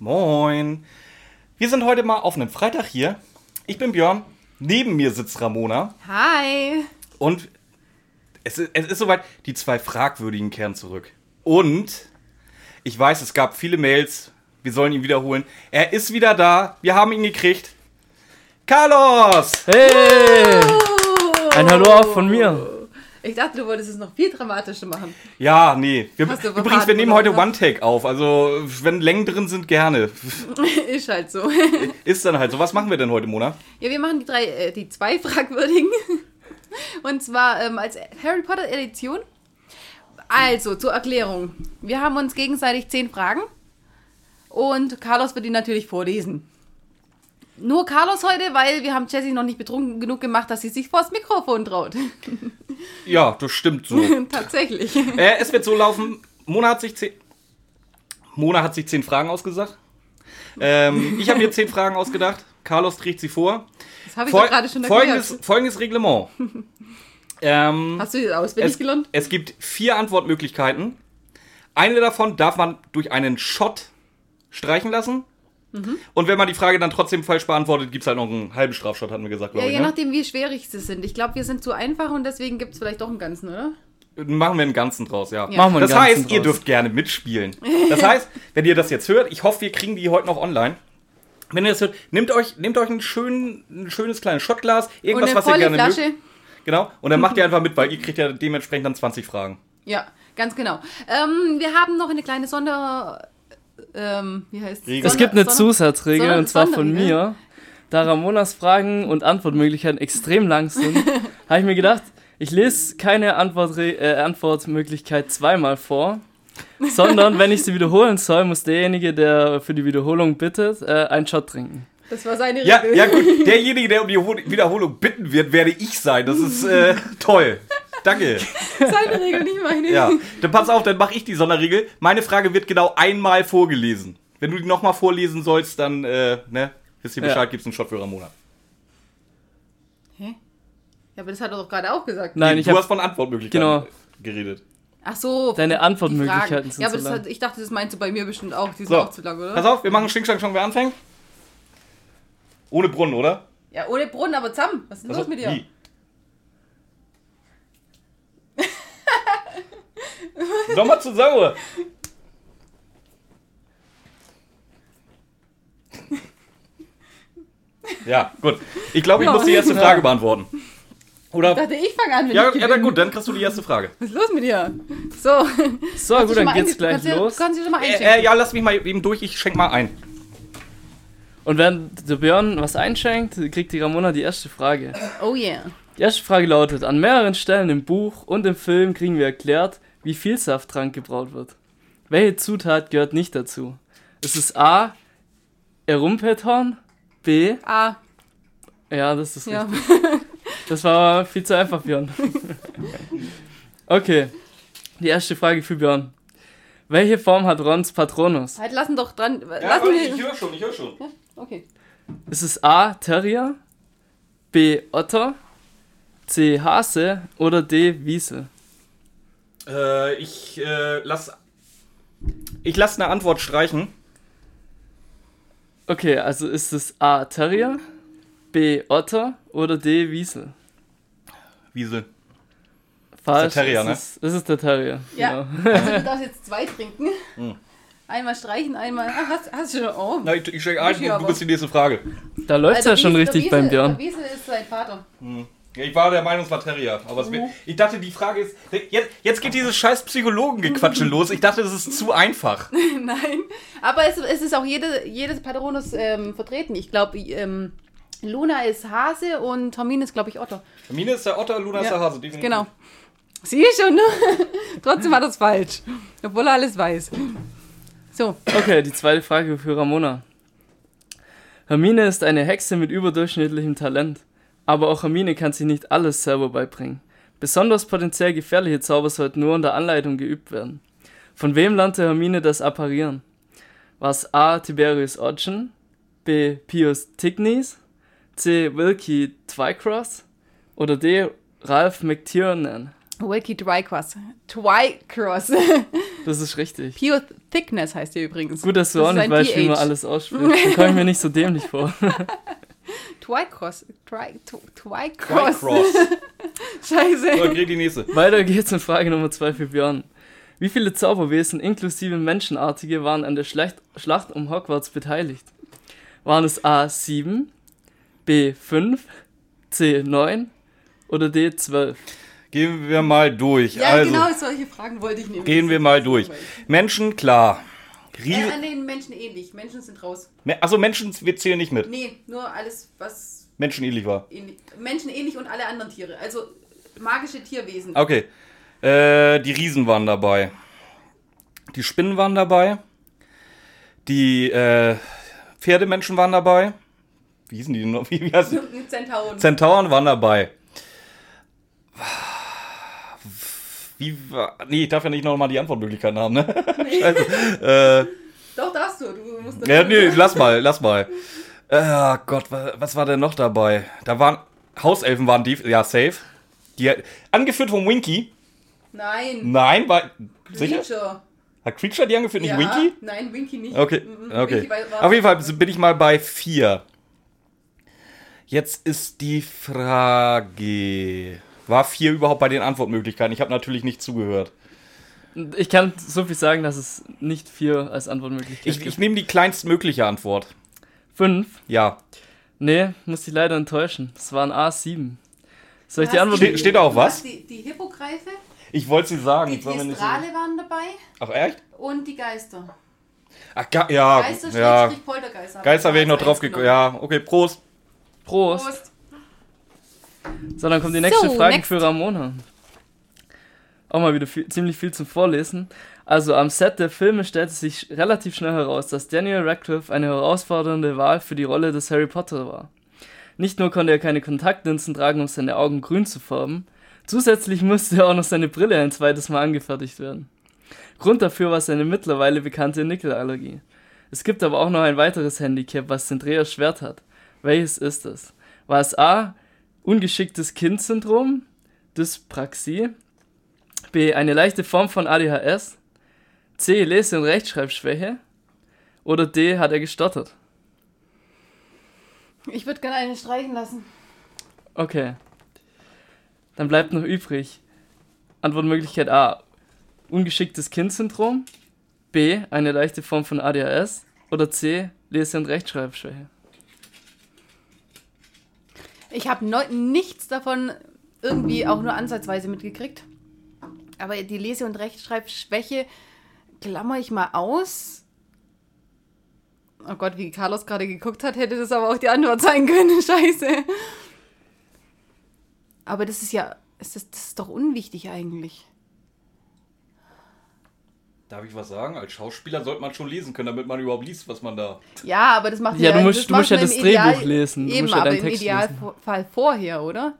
Moin. Wir sind heute mal auf einem Freitag hier. Ich bin Björn. Neben mir sitzt Ramona. Hi. Und es ist, es ist soweit, die zwei Fragwürdigen kehren zurück. Und ich weiß, es gab viele Mails. Wir sollen ihn wiederholen. Er ist wieder da. Wir haben ihn gekriegt. Carlos! Hey! Ein Hallo auch von mir. Ich dachte, du wolltest es noch viel dramatischer machen. Ja, nee. Wir, übrigens, wir nehmen heute? One-Take auf. Also, wenn Längen drin sind, gerne. Ist halt so. Ist dann halt so. Was machen wir denn heute, Mona? Ja, wir machen die drei, äh, die zwei Fragwürdigen. Und zwar ähm, als Harry Potter Edition. Also, zur Erklärung. Wir haben uns gegenseitig zehn Fragen. Und Carlos wird die natürlich vorlesen. Nur Carlos heute, weil wir haben Jessie noch nicht betrunken genug gemacht, dass sie sich vors Mikrofon traut. Ja, das stimmt so. Tatsächlich. äh, es wird so laufen. Mona hat sich zehn, Mona hat sich zehn Fragen ausgesagt. Ähm, ich habe mir zehn Fragen ausgedacht. Carlos trägt sie vor. Das habe ich Fol- gerade schon erklärt. folgendes, folgendes Reglement. Ähm, Hast du das auswendig es, gelernt? es gibt vier Antwortmöglichkeiten. Eine davon darf man durch einen Shot streichen lassen. Mhm. Und wenn man die Frage dann trotzdem falsch beantwortet, gibt es halt noch einen halben Strafshot, hatten wir gesagt, Ja, je ich. Ne? nachdem, wie schwierig sie sind. Ich glaube, wir sind zu einfach und deswegen gibt es vielleicht doch einen ganzen, oder? Machen wir einen ganzen draus, ja. Ja. Machen wir Das heißt, ganzen ihr draus. dürft gerne mitspielen. Das heißt, wenn ihr das jetzt hört, ich hoffe, wir kriegen die heute noch online. Wenn ihr das hört, nehmt euch, nehmt euch ein, schön, ein schönes kleines Shotglas, irgendwas, was ihr gerne Flasche. mögt. Genau. Und dann macht ihr einfach mit, weil ihr kriegt ja dementsprechend dann 20 Fragen. Ja, ganz genau. Ähm, wir haben noch eine kleine Sonder... Ähm, wie heißt Regel. Es gibt eine Sonder- Zusatzregel Sonder- und zwar von mir. Da Ramonas Fragen und Antwortmöglichkeiten extrem lang sind, habe ich mir gedacht, ich lese keine Antwort, äh, Antwortmöglichkeit zweimal vor, sondern wenn ich sie wiederholen soll, muss derjenige, der für die Wiederholung bittet, äh, einen Shot trinken. Das war seine Ja, Regel. ja gut, derjenige, der um die Ho- Wiederholung bitten wird, werde ich sein. Das ist äh, toll. Danke. Seine Regel, nicht meine. Ja, dann pass auf, dann mache ich die Sonderregel. Meine Frage wird genau einmal vorgelesen. Wenn du die nochmal vorlesen sollst, dann, äh, ne, wisst ihr Ja. Bescheid, gibt's einen Shot für Ramona. Hä? Ja, aber das hat er doch gerade auch gesagt. Nein, Nee, ich du habe hast von Antwortmöglichkeiten Genau. geredet. Ach so. Deine Antwortmöglichkeiten sind Ja, aber zu das lang. hat, ich dachte, das meinst du bei mir bestimmt auch. Die sind So, auch zu lang, oder? pass auf, wir machen Schwing, Schwang, Schwang, wer anfängt? Ohne Brunnen, oder? Ja, ohne Brunnen, aber zusammen. Was ist denn Also, los mit dir? wie? Nochmal zusammen, oder? Ja, gut. Ich glaube, ich muss die erste Frage beantworten. Ich Oder? dachte, ich fange an, wenn Ja, ich ja, dann gut, dann kriegst du die erste Frage. Was ist los mit dir? So. So, Kannst du gut, dann geht's gleich kannst du, los. Kannst du schon mal Äh, äh, ja, lass mich mal eben durch, ich schenk mal ein. Und während der Björn was einschenkt, kriegt die Ramona die erste Frage. Oh yeah. Die erste Frage lautet: An mehreren Stellen im Buch und im Film kriegen wir erklärt, wie viel Safttrank gebraut wird. Welche Zutat gehört nicht dazu? Ist es A. Erumpethorn? B. Ah, Ja, das ist ja. richtig. Das war viel zu einfach, Björn. Okay. Die erste Frage für Björn. Welche Form hat Rons Patronus? Halt, lassen doch dran. Ja, lassen wir. ich höre schon, ich höre schon. Okay. Ist es A. Terrier? B. Otter? C. Hase? Oder D. Wiesel? Äh, ich äh, lass. Ich lass eine Antwort streichen. Okay, also ist es A. Terrier? B. Otter? Oder D. Wiesel? Wiesel. Falsch. Terrier, es ne? Ist, es ist der Terrier. Ja. Genau. Also, du darfst jetzt zwei trinken. Hm. Einmal streichen, einmal. Ah, hast, hast du schon. Oh. Na, ich, ich schenk ein, Ich du, bist die nächste Frage. Da läuft es ja schon Wiesel- richtig der beim Björn. Der Wiesel ist sein Vater. Ja, ich war der Meinung, es war Terrier. Aber es wär, ich dachte, die Frage ist. Jetzt, jetzt geht dieses scheiß Psychologengequatsche los. Ich dachte, das ist zu einfach. Nein. Aber es, es ist auch jede, jedes Patronus ähm, vertreten. Ich glaube, ähm, Luna ist Hase und Hermine ist, glaube ich, Otter. Mine ist der Otter, Luna ist Ja, der Hase. definitiv. Genau. Sieh schon, ne? Trotzdem war das falsch. Obwohl er alles weiß. So. Okay, die zweite Frage für Ramona. Hermine ist eine Hexe mit überdurchschnittlichem Talent. Aber auch Hermine kann sich nicht alles selber beibringen. Besonders potenziell gefährliche Zauber sollten nur unter Anleitung geübt werden. Von wem lernte Hermine das Apparieren? War es A. Tiberius Ogden, B. Pius Tignes, C. Wilkie Twycross oder D. Ralph McTiernan? Wiki Twycross. Twycross. Das ist richtig. Pure Thickness heißt der übrigens. Gut, dass du Das auch nicht weißt, wie man alles ausspricht. Dann komme ich mir nicht so dämlich vor. Twycross. Twy- Tw- Twycross. Cross. Scheiße. So, krieg die nächste. Weiter geht's in Frage Nummer 2 für Björn. Wie viele Zauberwesen inklusive Menschenartige waren an der Schlacht, Schlacht um Hogwarts beteiligt? Waren es A 7, B 5, C 9 oder D 12? Gehen wir mal durch. Ja, also, genau, solche Fragen wollte ich nehmen. gehen wir mal durch. Menschen, klar. Äh, Riese, an den Menschen ähnlich. Menschen sind raus. also Menschen, wir zählen nicht mit. Nee, nur alles, was Menschenähnlich war. ähnlich. Menschen ähnlich und alle anderen Tiere. Also magische Tierwesen. Okay. Äh, die Riesen waren dabei. Die Spinnen waren dabei. Die äh, Pferdemenschen waren dabei. Wie hießen die denn noch? Wie, wie heißt Zentauren. Zentauren waren dabei. Wie war. Nee, ich darf ja nicht nochmal die Antwortmöglichkeiten haben, ne? Scheiße. Äh, Doch, darfst du. Du musst ja, nee, lass mal, lass mal. Äh, Gott, wa- was war denn noch dabei? Da waren. Hauselfen waren die. Ja, safe. Die, angeführt von Winky. Nein. Nein, war. Sicher? Creature. Hat Creature die angeführt, nicht ja. Winky? Nein, Winky nicht. Okay, Mhm, okay. Winky war- war- Auf jeden Fall bin ich mal bei vier. Jetzt ist die Frage. War vier überhaupt bei den Antwortmöglichkeiten? Ich habe natürlich nicht zugehört. Ich kann so viel sagen, dass es nicht 4 als Antwortmöglichkeit Ich, gibt. ich nehme die kleinstmögliche Antwort. 5? Ja. Nee, muss ich leider enttäuschen. Es waren A7. Soll ich die Antwort... Steht- steht da auch was? Die, die Hippogreife, Ich wollte sie sagen. die nicht so- waren dabei Ach, echt? und die Geister. Ach, ja. Geister, ja. Poltergeister. Geister wäre ich noch drauf gekommen. genommen. Ja, okay, Prost. Prost. Prost. So, dann kommt die nächste So, Frage next. für Ramona. Auch mal wieder viel, ziemlich viel zum Vorlesen. Also am Set der Filme stellte sich relativ schnell heraus, dass Daniel Radcliffe eine herausfordernde Wahl für die Rolle des Harry Potter war. Nicht nur konnte er keine Kontaktlinsen tragen, um seine Augen grün zu färben, zusätzlich musste auch noch seine Brille ein zweites Mal angefertigt werden. Grund dafür war seine mittlerweile bekannte Nickelallergie. Es gibt aber auch noch ein weiteres Handicap, was den Dreh erschwert hat. Welches ist es? War es A. Ungeschicktes Kind-Syndrom, Dyspraxie, B. Eine leichte Form von ADHS, C. Lese- und Rechtschreibschwäche oder D. Hat er gestottert? Ich würde gerne eine streichen lassen. Okay. Dann bleibt noch übrig. Antwortmöglichkeit A. Ungeschicktes Kind-Syndrom. B. Eine leichte Form von ADHS. Oder C. Lese- und Rechtschreibschwäche. Ich habe nichts davon irgendwie auch nur ansatzweise mitgekriegt. Aber die Lese- und Rechtschreibschwäche klammer ich mal aus. Oh Gott, wie Carlos gerade geguckt hat, hätte das aber auch die Antwort sein können. Scheiße. Aber das ist ja, das ist doch unwichtig eigentlich. Darf ich was sagen? Als Schauspieler sollte man schon lesen können, damit man überhaupt liest, was man da. Ja, aber das macht Ja, du musst- das du musst ja das Ideal- Drehbuch lesen. Du Eben, musst ja aber deinen im Idealfall vorher, oder?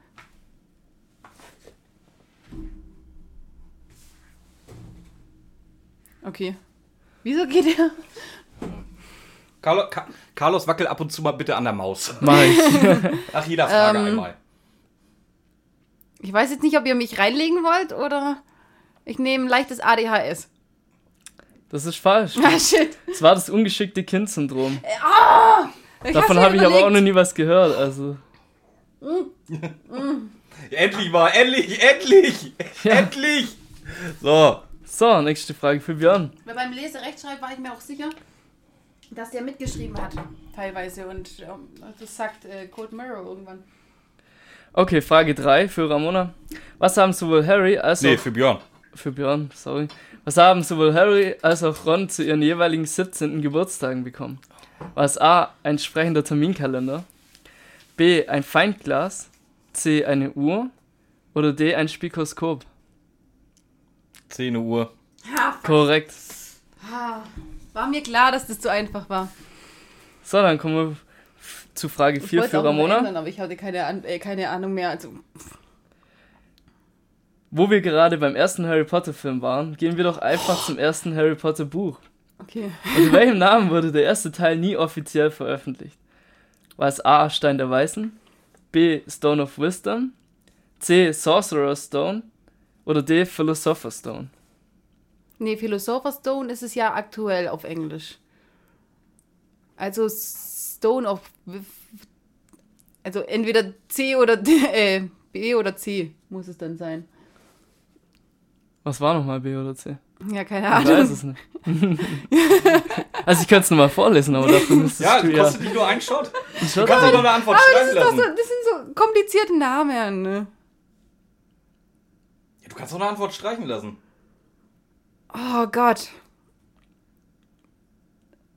Okay. Wieso geht er? Carlo, Ka Carlos, wackel ab und zu mal bitte an der Maus. Mach ich. Nach jeder Frage Ähm, einmal. Ich weiß jetzt nicht, ob ihr mich reinlegen wollt oder ich nehme ein leichtes ADHS. Das ist falsch. Ah, shit. Es war das ungeschickte Kind-Syndrom. Ich Davon habe ich aber auch noch nie was gehört. Also, Endlich mal, endlich, endlich, Ja. endlich. So, so, nächste Frage für Björn. Weil beim Leserechtschreib war ich mir auch sicher, dass der mitgeschrieben hat, teilweise. Und ähm, das sagt äh, Cold Mirror irgendwann. Okay, Frage 3 für Ramona. Was haben sowohl Harry als nee, auch für Björn. Für Björn, sorry. Was haben sowohl Harry als auch Ron zu ihren jeweiligen 17. Geburtstagen bekommen? War es A, ein sprechender Terminkalender, B, ein Feindglas, C, eine Uhr oder D, ein Spikoskop? 10 Uhr. Ha, Korrekt. ha. War mir klar, dass das zu einfach war. So, dann kommen wir zu Frage Ich 4 wollte für Ramona. ändern, aber ich hatte keine, An äh, keine Ahnung mehr. Also, Wo wir gerade beim ersten Harry Potter Film waren, gehen wir doch einfach zum ersten Harry Potter Buch. okay. Unter welchem Namen wurde der erste Teil nie offiziell veröffentlicht? War es A. Stein der Weisen, B. Stone of Wisdom, C. Sorcerer's Stone Oder D. Philosopher's Stone. Nee, Philosopher's Stone ist es ja aktuell auf Englisch. Also Stone of. Also entweder C oder D, äh, B oder C muss es dann sein. Was war nochmal B oder C? Ja, keine Ich Ahnung. weiß es nicht. also ich könnte es nochmal vorlesen, aber dafür müsstest Ja, du kostet dich nur einen Shot. Du Shot kannst doch nehmen. noch eine Antwort Das, schreiben ist doch so, lassen. das sind so komplizierte Namen. Ne? Ja, du kannst doch eine Antwort streichen lassen. Oh Gott.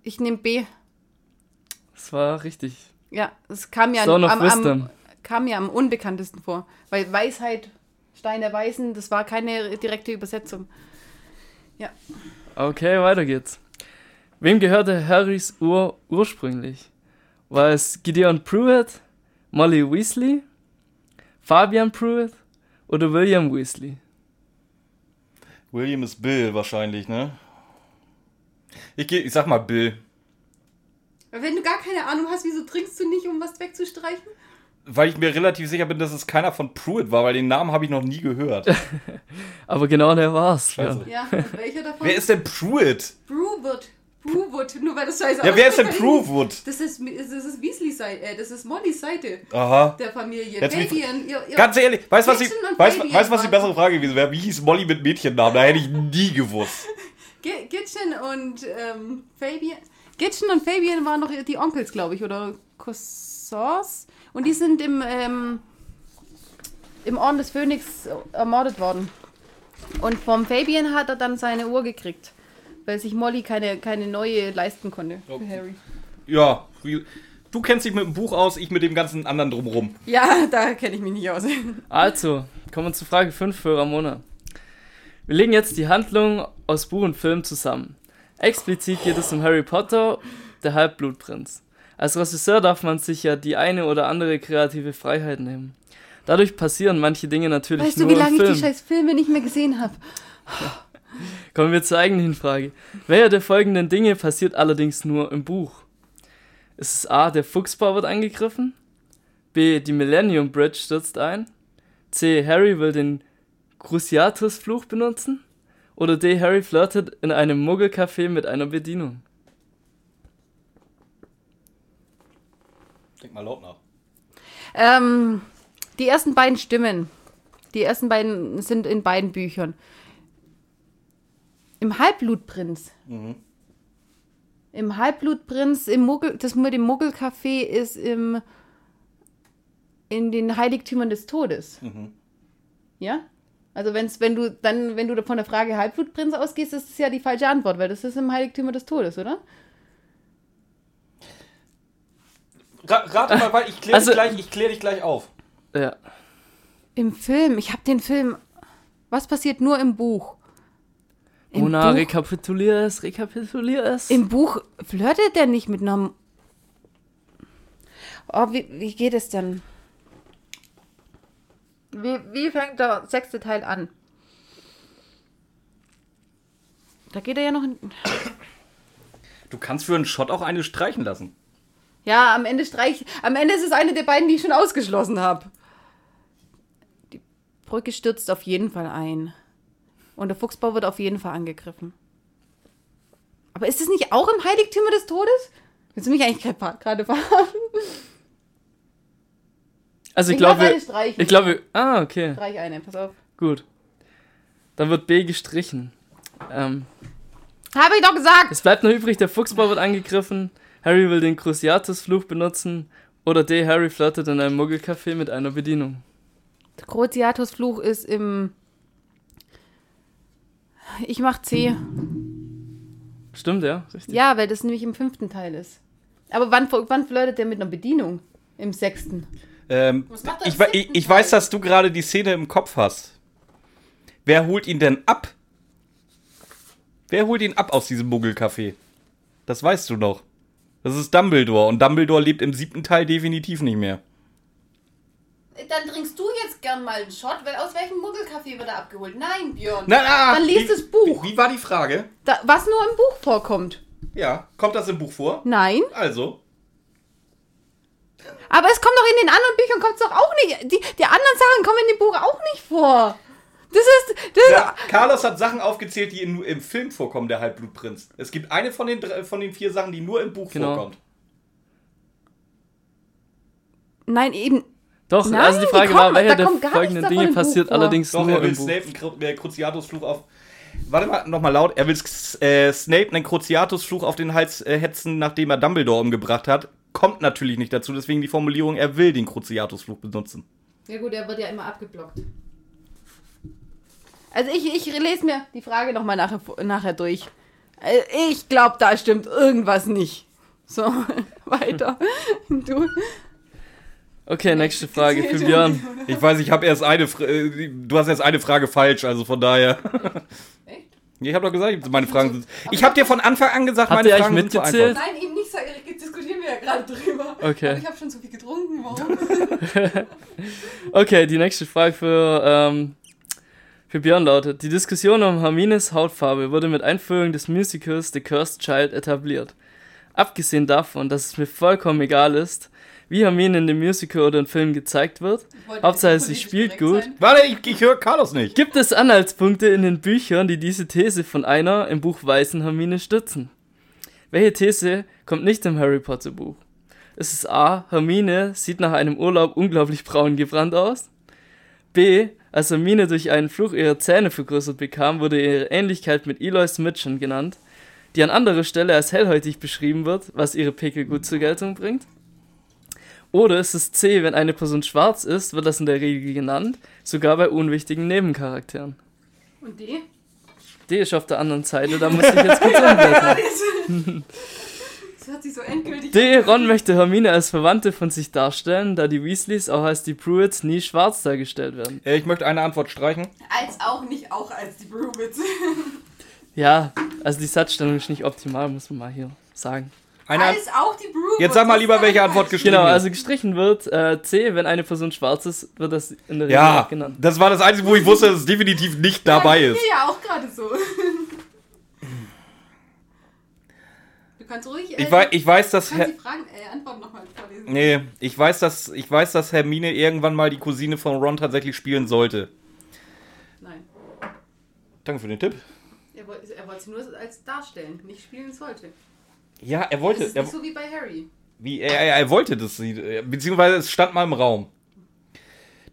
Ich nehme B. Das war richtig. Ja, es kam ja Stone am, am, kam mir am unbekanntesten vor. Weil Weisheit, Stein der Weisen, das war keine direkte Übersetzung. Okay, weiter geht's. Wem gehörte Harrys Uhr ursprünglich? War es Gideon Pruitt, Molly Weasley, Fabian Pruitt oder William Weasley? William ist Bill wahrscheinlich, ne? Ich, geh, ich sag mal Bill. Wenn du gar keine Ahnung hast, wieso trinkst du nicht, um was wegzustreichen? Weil ich mir relativ sicher bin, dass es keiner von Pruitt war, weil den Namen habe ich noch nie gehört. Aber genau der war's. Scheiße. Ja. Welcher davon? Wer ist denn Pruitt? Brewwood. Brewwood, nur weil das so heißt. Ja, wer ist denn Pruwood? Das ist, das ist Weasleys Seite, äh, das ist Mollys Seite Aha. der Familie. Jetzt Fabian, ihr, ihr, Ganz ehrlich, weißt du, was, ich- Fabian weißt, was die bessere Frage gewesen wäre? Wie hieß Molly mit Mädchennamen? Da hätte ich nie gewusst. Gitchen und ähm, Fabian. Gitchen und Fabian waren noch die Onkels, glaube ich, oder Cousins. Und die sind im, ähm, im Orden des Phönix ermordet worden. Und vom Fabian hat er dann seine Uhr gekriegt. Weil sich Molly keine, keine neue leisten konnte für Harry. Ja, du kennst dich mit dem Buch aus, ich mit dem ganzen anderen drumrum. Ja, da kenne ich mich nicht aus. Also, kommen wir zu Frage 5 für Ramona. Wir legen jetzt die Handlung aus Buch und Film zusammen. Explizit geht es um Harry Potter, der Halbblutprinz. Als Regisseur darf man sich ja die eine oder andere kreative Freiheit nehmen. Dadurch passieren manche Dinge natürlich Weißt du, nur wie lange ich die scheiß Filme nicht mehr gesehen habe? Kommen wir zur eigentlichen Frage. Welcher der folgenden Dinge passiert allerdings nur im Buch? Ist es A, der Fuchsbau wird angegriffen? B, die Millennium Bridge stürzt ein? C, Harry will den Cruciatus-Fluch benutzen? Oder D, Harry flirtet in einem Muggelcafé mit einer Bedienung? Denk mal laut nach. Ähm, die ersten beiden Stimmen. Die ersten beiden sind in beiden Büchern. Im Halbblutprinz. Im Halbblutprinz, im Muggel, das mit dem Muggelcafé ist im in den Heiligtümern des Todes. Ja? Also wenn's, wenn du dann, wenn du von der Frage Halbblutprinz ausgehst, ist es ja die falsche Antwort, weil das ist im Heiligtümer des Todes, oder? Ra rate mal, weil ich kläre Also- dich, gleich- ich klär dich gleich auf. Ja. Im Film, ich habe den Film. Was passiert nur im Buch? Im Mona, Buch- rekapitulier es, rekapitulier es. Im Buch flirtet der nicht mit einer. Oh, wie, wie geht es denn? Wie, wie fängt der sechste Teil an? Da geht er ja noch in. Du kannst für einen Shot auch eine streichen lassen. Ja, am Ende streich. Am Ende ist es eine der beiden, die ich schon ausgeschlossen habe. Die Brücke stürzt auf jeden Fall ein. Und der Fuchsbau wird auf jeden Fall angegriffen. Aber ist es nicht auch im Heiligtümer des Todes? Willst du mich eigentlich gerade gerade verarschen? also ich, Ich glaube, ich glaube, ah, okay. Streich eine, pass auf. Gut. Dann wird B gestrichen. Ähm, Habe ich doch gesagt! es bleibt noch übrig, der Fuchsbau wird angegriffen, Harry will den Cruciatus-Fluch benutzen oder D, Harry flirtet in einem Muggelcafé mit einer Bedienung. Der Cruciatus-Fluch ist im. Ich mach C. Stimmt, ja? Richtig. Ja, weil das nämlich im fünften Teil ist. Aber wann, wann flirtet der mit einer Bedienung? Im sechsten. Ähm, Was macht er im ich, ich, ich weiß, dass du gerade die Szene im Kopf hast. Wer holt ihn denn ab? Wer holt ihn ab aus diesem Muggelcafé? Das weißt du noch. Das ist Dumbledore und Dumbledore lebt im siebten Teil definitiv nicht mehr. Dann trinkst du jetzt gern mal einen Shot, weil aus welchem Muggelkaffee wird er abgeholt? Nein, Björn. Na, na, Dann liest wie- das Buch. Wie, wie war die Frage? Da, was nur im Buch vorkommt. Ja, kommt das im Buch vor? Nein. Also. Aber es kommt doch in den anderen Büchern kommt's doch auch nicht. Die, die anderen Sachen kommen in dem Buch auch nicht vor. Das ist. Das Ja, Carlos hat Sachen aufgezählt, die nur im Film vorkommen, der Halbblutprinz. Es gibt eine von den, von den vier Sachen, die nur im Buch Genau. vorkommt. Nein, eben. Doch, Nein, also die die Frage war, kommen- welcher da der folgenden Dinge Buch passiert vor. allerdings Doch, nur er will im Buch. Snape einen Kru äh, Cruciatusfluch auf. Warte mal, nochmal laut. Er will äh, Snape einen Cruciatusfluch auf den Hals äh, hetzen, nachdem er Dumbledore umgebracht hat. Kommt natürlich nicht dazu, deswegen die Formulierung, er will den Cruciatusfluch benutzen. Ja gut, er wird ja immer abgeblockt. Also ich, ich lese mir die Frage nochmal nachher, nachher durch. Äh, Ich glaube, da stimmt irgendwas nicht. So, weiter. Du. Okay, nächste Frage für Björn. Ich weiß, ich habe erst eine. Fra- äh, du hast erst eine Frage falsch, also von daher. Echt? Ich habe doch gesagt, meine Fragen sind. Ich habe dir von Anfang an gesagt, meine Fragen sind zu mitgezählt? einfach. Nein, eben nicht, diskutieren wir ja gerade drüber. Okay. Aber ich habe schon so viel getrunken, warum? Okay, die nächste Frage für, ähm, für Björn lautet: Die Diskussion um Hermines Hautfarbe wurde mit Einführung des Musicals The Cursed Child etabliert. Abgesehen davon, dass es mir vollkommen egal ist, wie Hermine in dem Musical oder im Film gezeigt wird, Hauptsache sie spielt gut. sein. Warte, ich, ich höre Carlos nicht. Gibt es Anhaltspunkte in den Büchern, die diese These von einer im Buch weißen Hermine stützen? Welche These kommt nicht im Harry Potter Buch? Ist es A. Hermine sieht nach einem Urlaub unglaublich braun gebrannt aus? B. Als Hermine durch einen Fluch ihre Zähne vergrößert bekam, wurde ihre Ähnlichkeit mit Eloy Mitchum genannt, die an anderer Stelle als hellhäutig beschrieben wird, was ihre Pickel gut zur Geltung bringt? Oder ist es C, wenn eine Person schwarz ist, wird das in der Regel genannt, sogar bei unwichtigen Nebencharakteren. Und die? D ist auf der anderen Seite, da muss ich jetzt kurz umblättern. Das hört sich so endgültig D, Ron möchte Hermine als Verwandte von sich darstellen, da die Weasleys auch als die Pruitts nie schwarz dargestellt werden. Äh, ich möchte eine Antwort streichen. Als auch nicht auch als die Brewitz. Ja, also die Satzstellung ist nicht optimal, muss man mal hier sagen. Eine Als auch die Brewitz. Jetzt sag mal lieber, welche Antwort gestrichen Genau, ist. also gestrichen wird äh, C, wenn eine Person schwarz ist, wird das in der Regel Ja, auch genannt. das war das Einzige, wo ich wusste, dass es definitiv nicht dabei ist. Mir ja auch gerade so. Du kannst ruhig. äh, Ich, wei ich weiß, dass... Kannst die Fragen, äh, Antworten nochmal vorlesen. nee, ich weiß, dass, ich weiß, dass Hermine irgendwann mal die Cousine von Ron tatsächlich spielen sollte. Nein. Danke für den Tipp. Er wollte, er wollte sie nur als darstellen, nicht spielen sollte. Ja, er Das wollte... ist Er, nicht so wie bei Harry. wie, er, er, er wollte das, beziehungsweise es stand mal im Raum.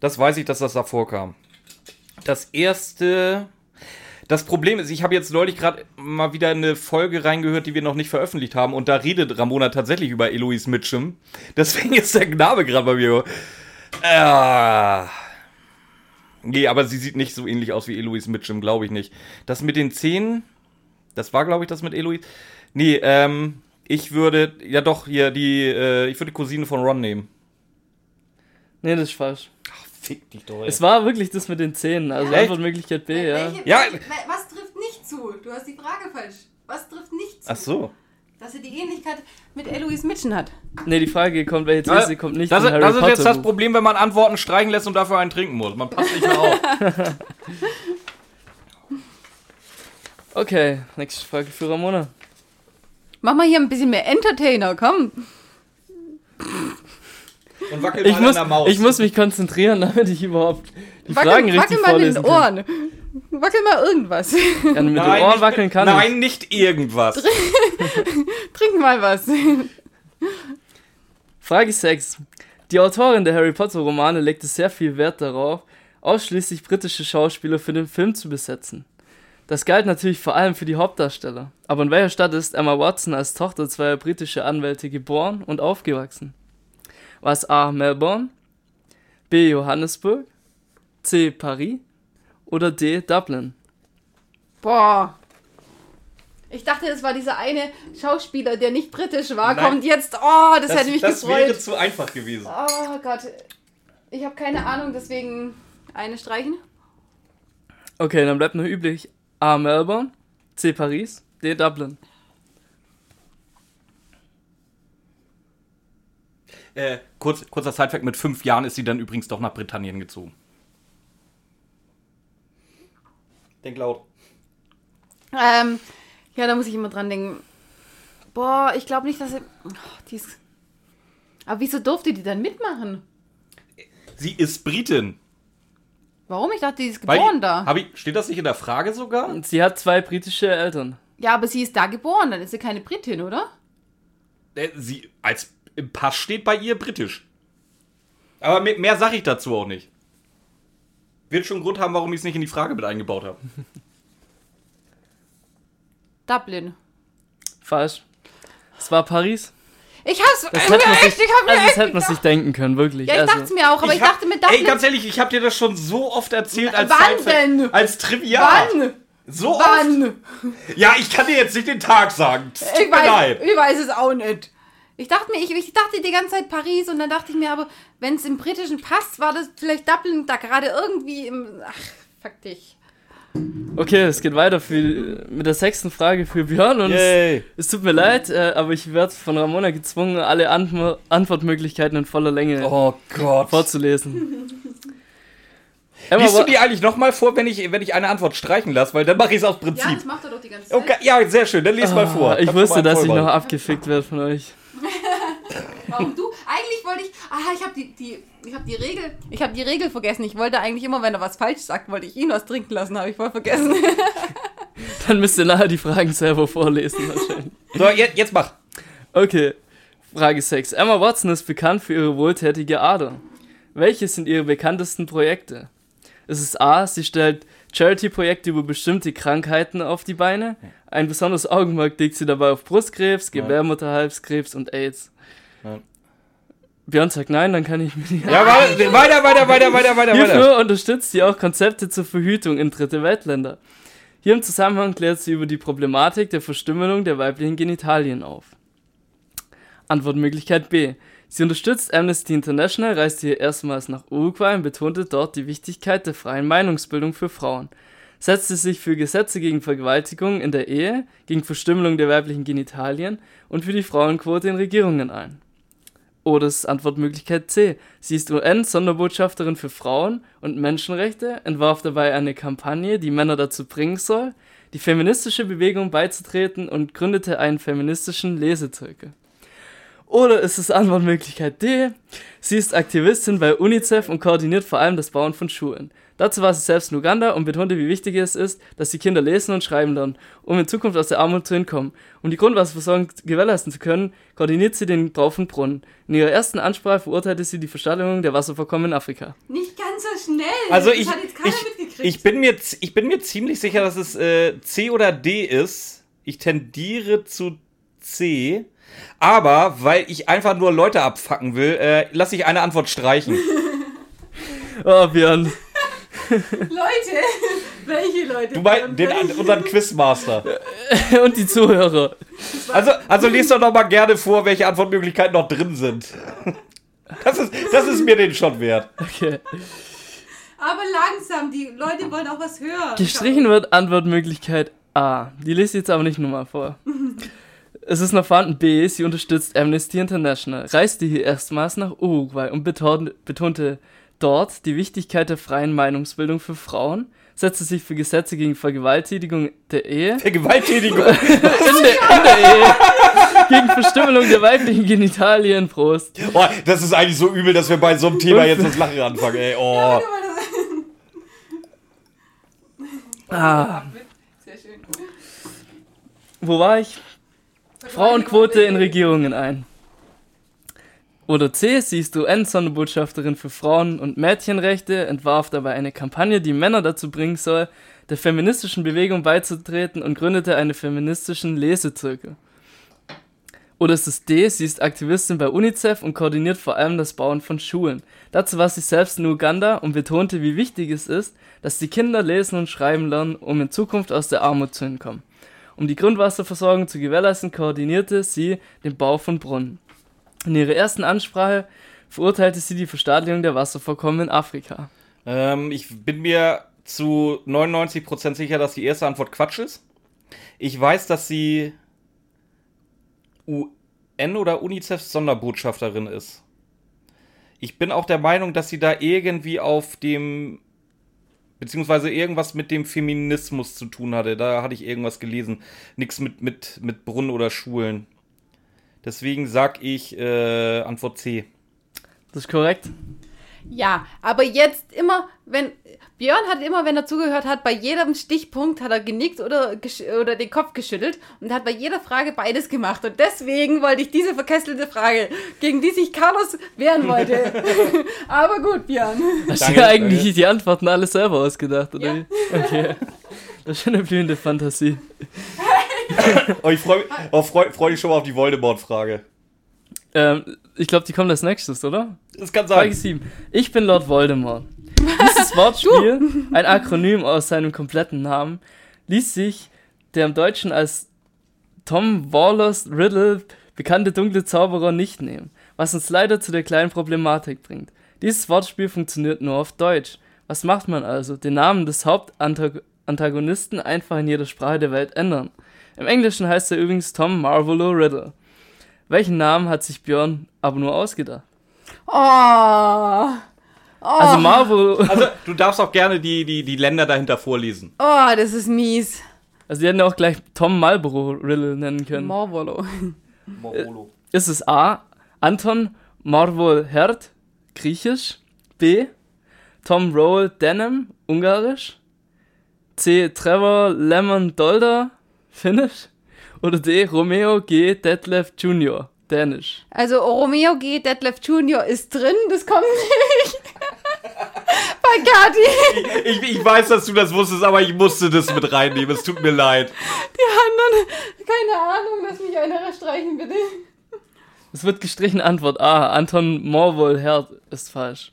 Das weiß ich, dass das davor kam. Das erste... Das Problem ist, ich habe jetzt neulich gerade mal wieder eine Folge reingehört, die wir noch nicht veröffentlicht haben. Und da redet Ramona tatsächlich über Eloise Mitchum. Deswegen ist der Name gerade bei mir. Äh, nee, aber sie sieht nicht so ähnlich aus wie Eloise Mitchum, glaube ich nicht. Das mit den Zähnen, das war, glaube ich, das mit Eloise. Nee, ähm, ich würde, ja doch, hier, die, äh, ich würde die Cousine von Ron nehmen. Nee, das ist falsch. Fick dich doch, ey. Es war wirklich das mit den Zähnen, also Echt? Antwortmöglichkeit B, ja. Welche, Ja. was trifft nicht zu? Du hast die Frage falsch. Was trifft nicht zu? Ach so. Dass er die Ähnlichkeit mit Eloise Mitchen hat. Nee, die Frage kommt, welche These kommt nicht das, ist- Harry das ist Potter jetzt das. Problem, wenn man Antworten streichen lässt und dafür einen trinken muss. Man passt nicht mehr auf. Okay, nächste Frage für Ramona. Mach mal hier ein bisschen mehr Entertainer, komm. Und wackelt Ich mal muss, an der Maus. ich muss mich konzentrieren, damit ich überhaupt die Wackel, Fragen wackel richtig mal mit den vorlesen kann. Ohren. Wackel mal irgendwas. Ja, mit den Nein, Ohren nicht, wackeln kann nein, nicht irgendwas. Trink mal was. ich. Frage 6. Die Autorin der Harry Potter Romane legte sehr viel Wert darauf, ausschließlich britische Schauspieler für den Film zu besetzen. Das galt natürlich vor allem für die Hauptdarsteller. Aber in welcher Stadt ist Emma Watson als Tochter zweier britischer Anwälte geboren und aufgewachsen? War es A. Melbourne, B. Johannesburg, C. Paris oder D. Dublin? Boah. Ich dachte, es war dieser eine Schauspieler, der nicht britisch war. Nein. Kommt jetzt. Oh, das, Das, hätte mich das gefreut. wäre zu einfach gewesen. Oh Gott. Ich habe keine Ahnung, deswegen eine streichen. Okay, dann bleibt noch üblich A. Melbourne, C. Paris, D. Dublin. Äh, kurz, kurzer Sidefact, mit fünf Jahren ist sie dann übrigens doch nach Britannien gezogen. Denk laut. Ähm, ja, da muss ich immer dran denken. Boah, ich glaube nicht, dass sie. Oh, die ist. Aber wieso durfte die dann mitmachen? Sie ist Britin. Warum? Ich dachte, die ist Weil, geboren da. Hab ich, steht das nicht in der Frage sogar? Sie hat zwei britische Eltern. Ja, aber sie ist da geboren, dann ist sie keine Britin, oder? Äh, Sie, als im Pass steht bei ihr britisch. Aber mehr, mehr sage ich dazu auch nicht. Wird schon einen Grund haben, warum ich es nicht in die Frage mit eingebaut habe. Dublin. Falsch. Es war Paris. Ich hab's. Das hätte man echt, sich, ich hab mir also das hätte man sich denken können, wirklich. Ja, ich also, dachte mir auch, aber ich, hab- dachte mit Dublin. Ey, ganz ehrlich, ich habe dir das schon so oft erzählt als Wann denn? Als Trivia. Wann? So oft? Wann? Ja, ich kann dir jetzt nicht den Tag sagen. Tut Ich mir weiß, leid. ich weiß es auch nicht. Ich dachte mir, ich, ich dachte die ganze Zeit Paris und dann dachte ich mir aber, wenn es im britischen Pass war, das vielleicht Dublin da gerade irgendwie im. Ach, fuck dich. Okay, es geht weiter für, mit der sechsten Frage für Björn und es, es tut mir leid, äh, aber ich werde von Ramona gezwungen, alle Antwo Antwortmöglichkeiten in voller Länge Oh Gott. vorzulesen. Emma, Liest du die eigentlich nochmal vor, wenn ich, wenn ich eine Antwort streichen lasse? Weil dann mache ich es aus Ja, Prinzip. das macht er doch die ganze Zeit. Okay, ja, sehr schön. Dann lies mal vor. Ah, ich Kannst du wusste, mal dass ich noch abgefickt werde von euch. Warum du? Eigentlich wollte ich. Ah, ich habe die, die, ich habe die Regel. Ich habe die Regel vergessen. Ich wollte eigentlich immer, wenn er was falsch sagt, wollte ich ihn was trinken lassen. Habe ich voll vergessen. Dann müsst ihr nachher die Fragen selber vorlesen wahrscheinlich. So, jetzt, jetzt mach. Okay, Frage 6. Emma Watson ist bekannt für ihre wohltätige Ader. Welche sind ihre bekanntesten Projekte? Es ist A, sie stellt Charity-Projekte über bestimmte Krankheiten auf die Beine. Ein besonderes Augenmerk legt sie dabei auf Brustkrebs. Gebärmutterhalskrebs und AIDS. Nein. Björn sagt nein, dann kann ich mir die Ja, weiter, weiter, weiter, weiter, weiter, weiter. Hierfür unterstützt sie auch Konzepte zur Verhütung in dritte Weltländer. Hier im Zusammenhang klärt sie über die Problematik der Verstümmelung der weiblichen Genitalien auf. Antwortmöglichkeit B. Sie unterstützt Amnesty International, reiste hier erstmals nach Uruguay und betonte dort die Wichtigkeit der freien Meinungsbildung für Frauen. Setzte sich für Gesetze gegen Vergewaltigung in der Ehe, gegen Verstümmelung der weiblichen Genitalien und für die Frauenquote in Regierungen ein. Oder es ist Antwortmöglichkeit C. Sie ist UN-Sonderbotschafterin für Frauen und Menschenrechte, entwarf dabei eine Kampagne, die Männer dazu bringen soll, die feministische Bewegung beizutreten und gründete einen feministischen Lesezirkel. Oder ist es Antwortmöglichkeit D? Sie ist Aktivistin bei UNICEF und koordiniert vor allem das Bauen von Schulen. Dazu war sie selbst in Uganda und betonte, wie wichtig es ist, dass die Kinder lesen und schreiben lernen, um in Zukunft aus der Armut zu entkommen. Um die Grundwasserversorgung gewährleisten zu können, koordiniert sie den Bau von Brunnen. In ihrer ersten Ansprache verurteilte sie die Versteigerung der Wasservorkommen in Afrika. Nicht ganz so schnell. Also das ich, hat jetzt keiner ich, mitgekriegt. ich, bin mir, ich bin mir ziemlich sicher, dass es äh, C oder D ist. Ich tendiere zu C. Aber weil ich einfach nur Leute abfacken will, äh, lasse ich eine Antwort streichen. Oh, Björn. Leute, welche Leute? Du meinst den, unseren Quizmaster. und die Zuhörer. Also, also lies doch noch mal gerne vor, welche Antwortmöglichkeiten noch drin sind. Das ist, das ist mir den schon wert. Okay. Aber langsam, die Leute wollen auch was hören. Gestrichen wird Antwortmöglichkeit A. Die lese ich jetzt aber nicht nochmal vor. Es ist noch vorhanden B. Sie unterstützt Amnesty International, reiste hier erstmals nach Uruguay und beton betonte dort die Wichtigkeit der freien Meinungsbildung für Frauen, setzte sich für Gesetze gegen Vergewaltigung der Ehe, Vergewaltigung. in der, in der Ehe, gegen Verstümmelung der weiblichen Genitalien, Prost. Boah, das ist eigentlich so übel, dass wir bei so einem Thema jetzt das Lachen anfangen, ey. Oh. Ah, Sehr schön. wo war ich? Frauenquote in Regierungen ein. Oder C, sie ist UN-Sonderbotschafterin für Frauen- und Mädchenrechte, entwarf dabei eine Kampagne, die Männer dazu bringen soll, der feministischen Bewegung beizutreten und gründete einen feministischen Lesezirkel. Oder es ist D, sie ist Aktivistin bei UNICEF und koordiniert vor allem das Bauen von Schulen. Dazu war sie selbst in Uganda und betonte, wie wichtig es ist, dass die Kinder lesen und schreiben lernen, um in Zukunft aus der Armut zu entkommen. Um die Grundwasserversorgung zu gewährleisten, koordinierte sie den Bau von Brunnen. In ihrer ersten Ansprache verurteilte sie die Verstaatlichung der Wasservorkommen in Afrika. Ähm, ich bin mir zu 99% sicher, dass die erste Antwort Quatsch ist. Ich weiß, dass sie UN oder UNICEF Sonderbotschafterin ist. Ich bin auch der Meinung, dass sie da irgendwie auf dem beziehungsweise irgendwas mit dem Feminismus zu tun hatte. Da hatte ich irgendwas gelesen. Nix mit, mit, mit Brunnen oder Schulen. Deswegen sag ich äh, Antwort C. Das ist korrekt. Ja, aber jetzt immer, wenn. Björn hat immer, wenn er zugehört hat, bei jedem Stichpunkt hat er genickt oder, gesch- oder den Kopf geschüttelt und hat bei jeder Frage beides gemacht. Und deswegen wollte ich diese verkesselte Frage, gegen die sich Carlos wehren wollte. aber gut, Björn. Hast du dir eigentlich danke. die Antworten alle selber ausgedacht, oder Ja. wie? Okay. Das ist schon eine blühende Fantasie. Oh, ich freue oh, freu, freu dich schon mal auf die Voldemort-Frage. Ähm, ich glaube, die kommt als nächstes, oder? Das kann Frage sein. 7. Ich bin Lord Voldemort. Dieses Wortspiel, ein Akronym aus seinem kompletten Namen, ließ sich der im Deutschen als Tom Wallace Riddle bekannte dunkle Zauberer nicht nehmen, was uns leider zu der kleinen Problematik bringt. Dieses Wortspiel funktioniert nur auf Deutsch. Was macht man also? Den Namen des Hauptantagonisten einfach in jeder Sprache der Welt ändern. Im Englischen heißt er übrigens Tom Marvolo Riddle. Welchen Namen hat sich Björn aber nur ausgedacht? Oh. Oh, Also Marvel, Also, du darfst auch gerne die, die, die Länder dahinter vorlesen. oh, das ist mies. also die hätten auch gleich Tom Marlboro Riddle nennen können. Morvolo. Morolo. Ist es A. Anton Marvol Herd, griechisch. B. Tom Roll Denham, ungarisch. C. Trevor Lemon Dolder, finnisch. Oder D. Romeo G. Detlef Jr., dänisch. Also Romeo G. Detlef Jr. ist drin, das kommt nicht. Bei Kati. Ich, ich weiß, dass du das wusstest, aber ich musste das mit reinnehmen. Es tut mir leid. Die anderen, keine Ahnung, lass mich einer streichen, bitte. Es wird gestrichen, Antwort A. Anton Marvol Herd ist falsch.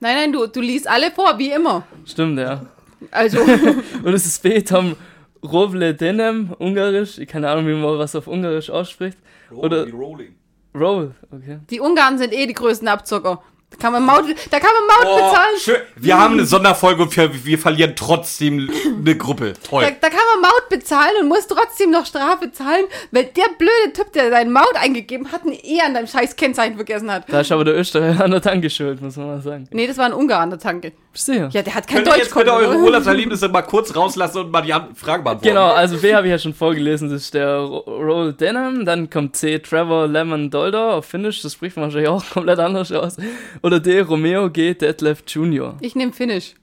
Nein, nein, du, du liest alle vor, wie immer. Stimmt, ja. Also, Und es ist B. Tom Rovle Denem, ungarisch. Ich keine Ahnung, wie man was auf ungarisch ausspricht. Oder Rolling. Roll, okay. die Ungarn sind eh die größten Abzocker. Da kann man Maut, da kann man Maut Oh, bezahlen. schön. Wir haben eine Sonderfolge und wir, wir verlieren trotzdem eine Gruppe. Da, Toll. da kann man Maut bezahlen und muss trotzdem noch Strafe zahlen, weil der blöde Typ, der seinen Maut eingegeben hat, ein E an deinem scheiß Kennzeichen vergessen hat. Da ist aber der Österreicher an der Tanke schuld, muss man mal sagen. Nee, das war ein Ungar an der Tanke. Sicher? Ja, der hat kein Könnt ihr Deutsch jetzt bitte eure konnte. Urlaubserlebnisse mal kurz rauslassen und mal die Fragen beantworten? Genau, also B habe ich ja schon vorgelesen, das ist der Ro- Roll Denham, dann kommt C, Trevor Lemon Dolder auf Finnisch, das spricht man wahrscheinlich auch komplett anders aus. Oder D, Romeo G. Detlef Jr. Ich nehme Finnisch.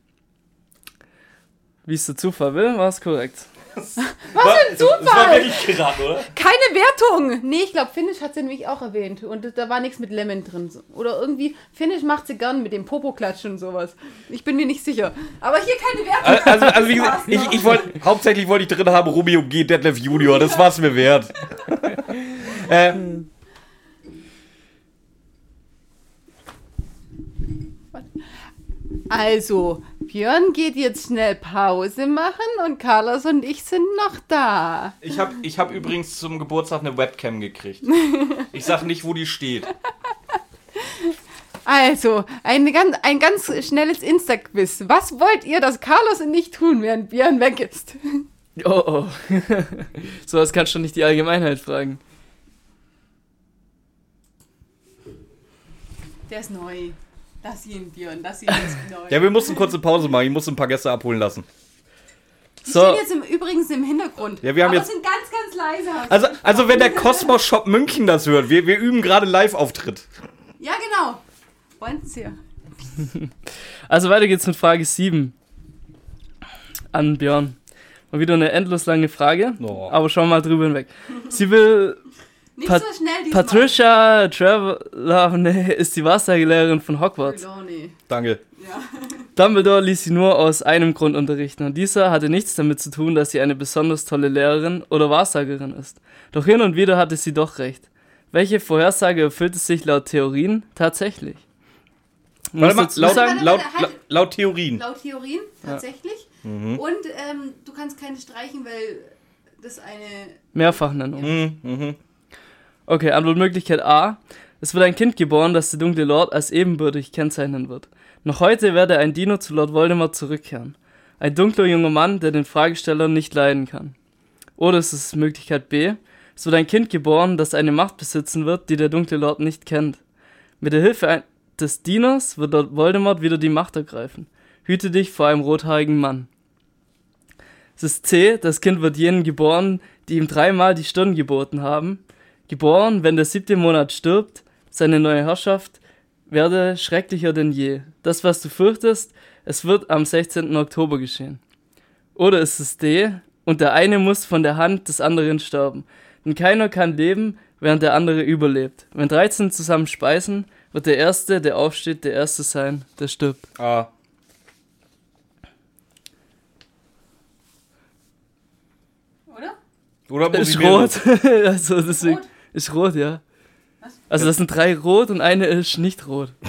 Wie es der Zufall will, war es korrekt. Was für ein Das war Zufall! wirklich geraten, oder? Keine Wertung! Nee, ich glaube, Finnisch hat sie nämlich auch erwähnt. Und da war nichts mit Lemon drin. Oder irgendwie, Finnisch macht sie gern mit dem Popoklatschen und sowas. Ich bin mir nicht sicher. Aber hier keine Wertung. Also, also wie gesagt, ich, ich wollte, hauptsächlich wollte ich drin haben, Romeo G. Detlef Junior, das war's mir wert. äh, Also, Björn geht jetzt schnell Pause machen und Carlos und ich sind noch da. ich habe ich hab übrigens zum Geburtstag eine Webcam gekriegt. Ich sag nicht, wo die steht. Also, ein ganz, ein ganz schnelles Insta-Quiz. Was wollt ihr, dass Carlos und ich tun, während Björn weg ist? Oh oh. so was kannst du nicht die Allgemeinheit fragen. Der ist neu. Lass ihn, Björn, lass ihn ist neu. Ja, wir mussten kurz eine Pause machen. Ich musste ein paar Gäste abholen lassen. Die So. stehen jetzt im, übrigens im Hintergrund. Ja, wir haben aber jetzt- sind ganz, ganz leise. Also, also wenn der Cosmos Shop München das hört, wir, wir üben gerade Live-Auftritt. Ja, genau. Wollen's hier. Also weiter geht's mit Frage 7. An Björn. Mal wieder eine endlos lange Frage, Oh. aber schauen wir mal drüber hinweg. Sie will Nicht Pat- so schnell diesmal. Patricia Trelawney ist die Wahrsagelehrerin von Hogwarts. Trelawney. Danke. Ja. Dumbledore ließ sie nur aus einem Grund unterrichten und dieser hatte nichts damit zu tun, dass sie eine besonders tolle Lehrerin oder Wahrsagerin ist. Doch hin und wieder hatte sie doch recht. Welche Vorhersage erfüllte sich laut Theorien tatsächlich? Ich Warte mal, laut, laut, laut, laut Theorien. Laut Theorien, tatsächlich. Mhm. Und ähm, du kannst keine streichen, weil das eine. Mehrfachnennung. Mhm, mhm. Okay, Antwortmöglichkeit A. Es wird ein Kind geboren, das der dunkle Lord als ebenbürtig kennzeichnen wird. Noch heute werde ein Dino zu Lord Voldemort zurückkehren. Ein dunkler junger Mann, der den Fragesteller nicht leiden kann. Oder es ist Möglichkeit B. Es wird ein Kind geboren, das eine Macht besitzen wird, die der dunkle Lord nicht kennt. Mit der Hilfe des Dieners wird Lord Voldemort wieder die Macht ergreifen. Hüte dich vor einem rothaarigen Mann. Es ist C. Das Kind wird jenen geboren, die ihm dreimal die Stirn geboten haben. Geboren, wenn der siebte Monat stirbt, seine neue Herrschaft werde schrecklicher denn je. Das, was du fürchtest, es wird am 16. Oktober geschehen. Oder ist es D, und der eine muss von der Hand des anderen sterben. Denn keiner kann leben, während der andere überlebt. Wenn 13 zusammen speisen, wird der Erste, der aufsteht, der Erste sein, der stirbt. Ah. Oder? Oder muss Ist ich rot. also deswegen Rot? Ist rot, ja. Was? Also das sind drei rot und eine ist nicht rot.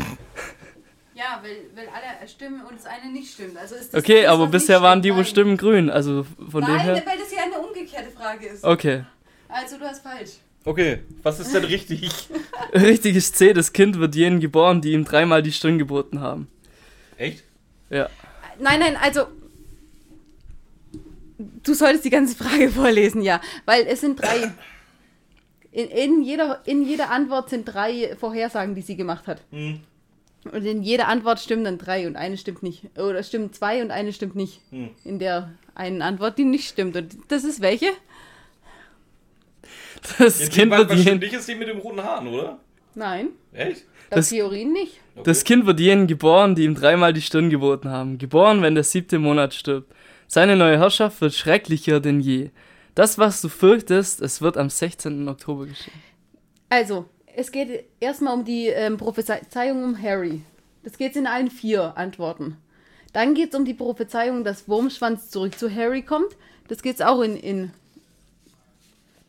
Ja, weil, weil alle stimmen und das eine nicht stimmt. Also ist das Okay, das, aber bisher waren die wo. Stimmen grün. Also von dem Nein, her. weil das ja eine umgekehrte Frage ist. Okay. Also du hast falsch. Okay, was ist denn richtig? Richtig ist C, das Kind wird jenen geboren, die ihm dreimal die Stirn geboten haben. Echt? Ja. Nein, nein, also. Du solltest die ganze Frage vorlesen, ja. Weil es sind drei. In, in, jeder, in jeder Antwort sind drei Vorhersagen, die sie gemacht hat. Hm. Und in jeder Antwort stimmen dann drei und eine stimmt nicht. Oder stimmen zwei und eine stimmt nicht. Hm. In der einen Antwort, die nicht stimmt. Und das ist welche? Das Ja, Kind wird was jenen, dich ist die mit den roten Haaren, oder? Nein. Echt? Laut Das- Theorien nicht. Okay. das kind wird jenen geboren, die ihm dreimal die Stirn geboten haben. Geboren, wenn der siebte Monat stirbt. Seine neue Herrschaft wird schrecklicher denn je. Das, was du fürchtest, es wird am 16. Oktober geschehen. Also, es geht erstmal um die ähm, Prophezeiung um Harry. Das geht in allen vier Antworten. Dann geht es um die Prophezeiung, dass Wurmschwanz zurück zu Harry kommt. Das geht auch in, in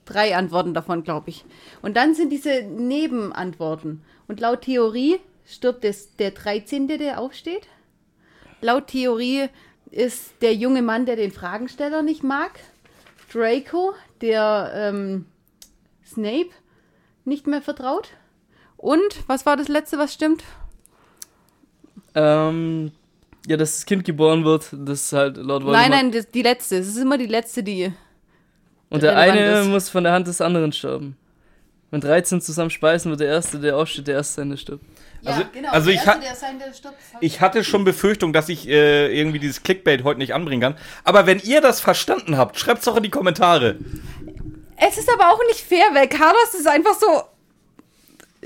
drei Antworten davon, glaube ich. Und dann sind diese Nebenantworten. Und laut Theorie stirbt es der 13., der aufsteht. Laut Theorie ist der junge Mann, der den Fragensteller nicht mag. Draco, der ähm, Snape nicht mehr vertraut. Und was war das letzte, was stimmt? Ähm, ja, dass das Kind geboren wird, das ist halt laut Voldemort. Nein, nein, das, die letzte. Es ist immer die letzte, die. Und der eine ist. muss von der Hand des anderen sterben. Wenn 13 zusammen speisen, wird der Erste, der aufsteht, der Erste sein, der stirbt. Also- also Der ich Erste, stirbt, Ich hatte schon Befürchtung, dass ich äh, irgendwie dieses Clickbait heute nicht anbringen kann. Aber wenn ihr das verstanden habt, schreibt's doch in die Kommentare. Es ist aber auch nicht fair, weil Carlos ist einfach so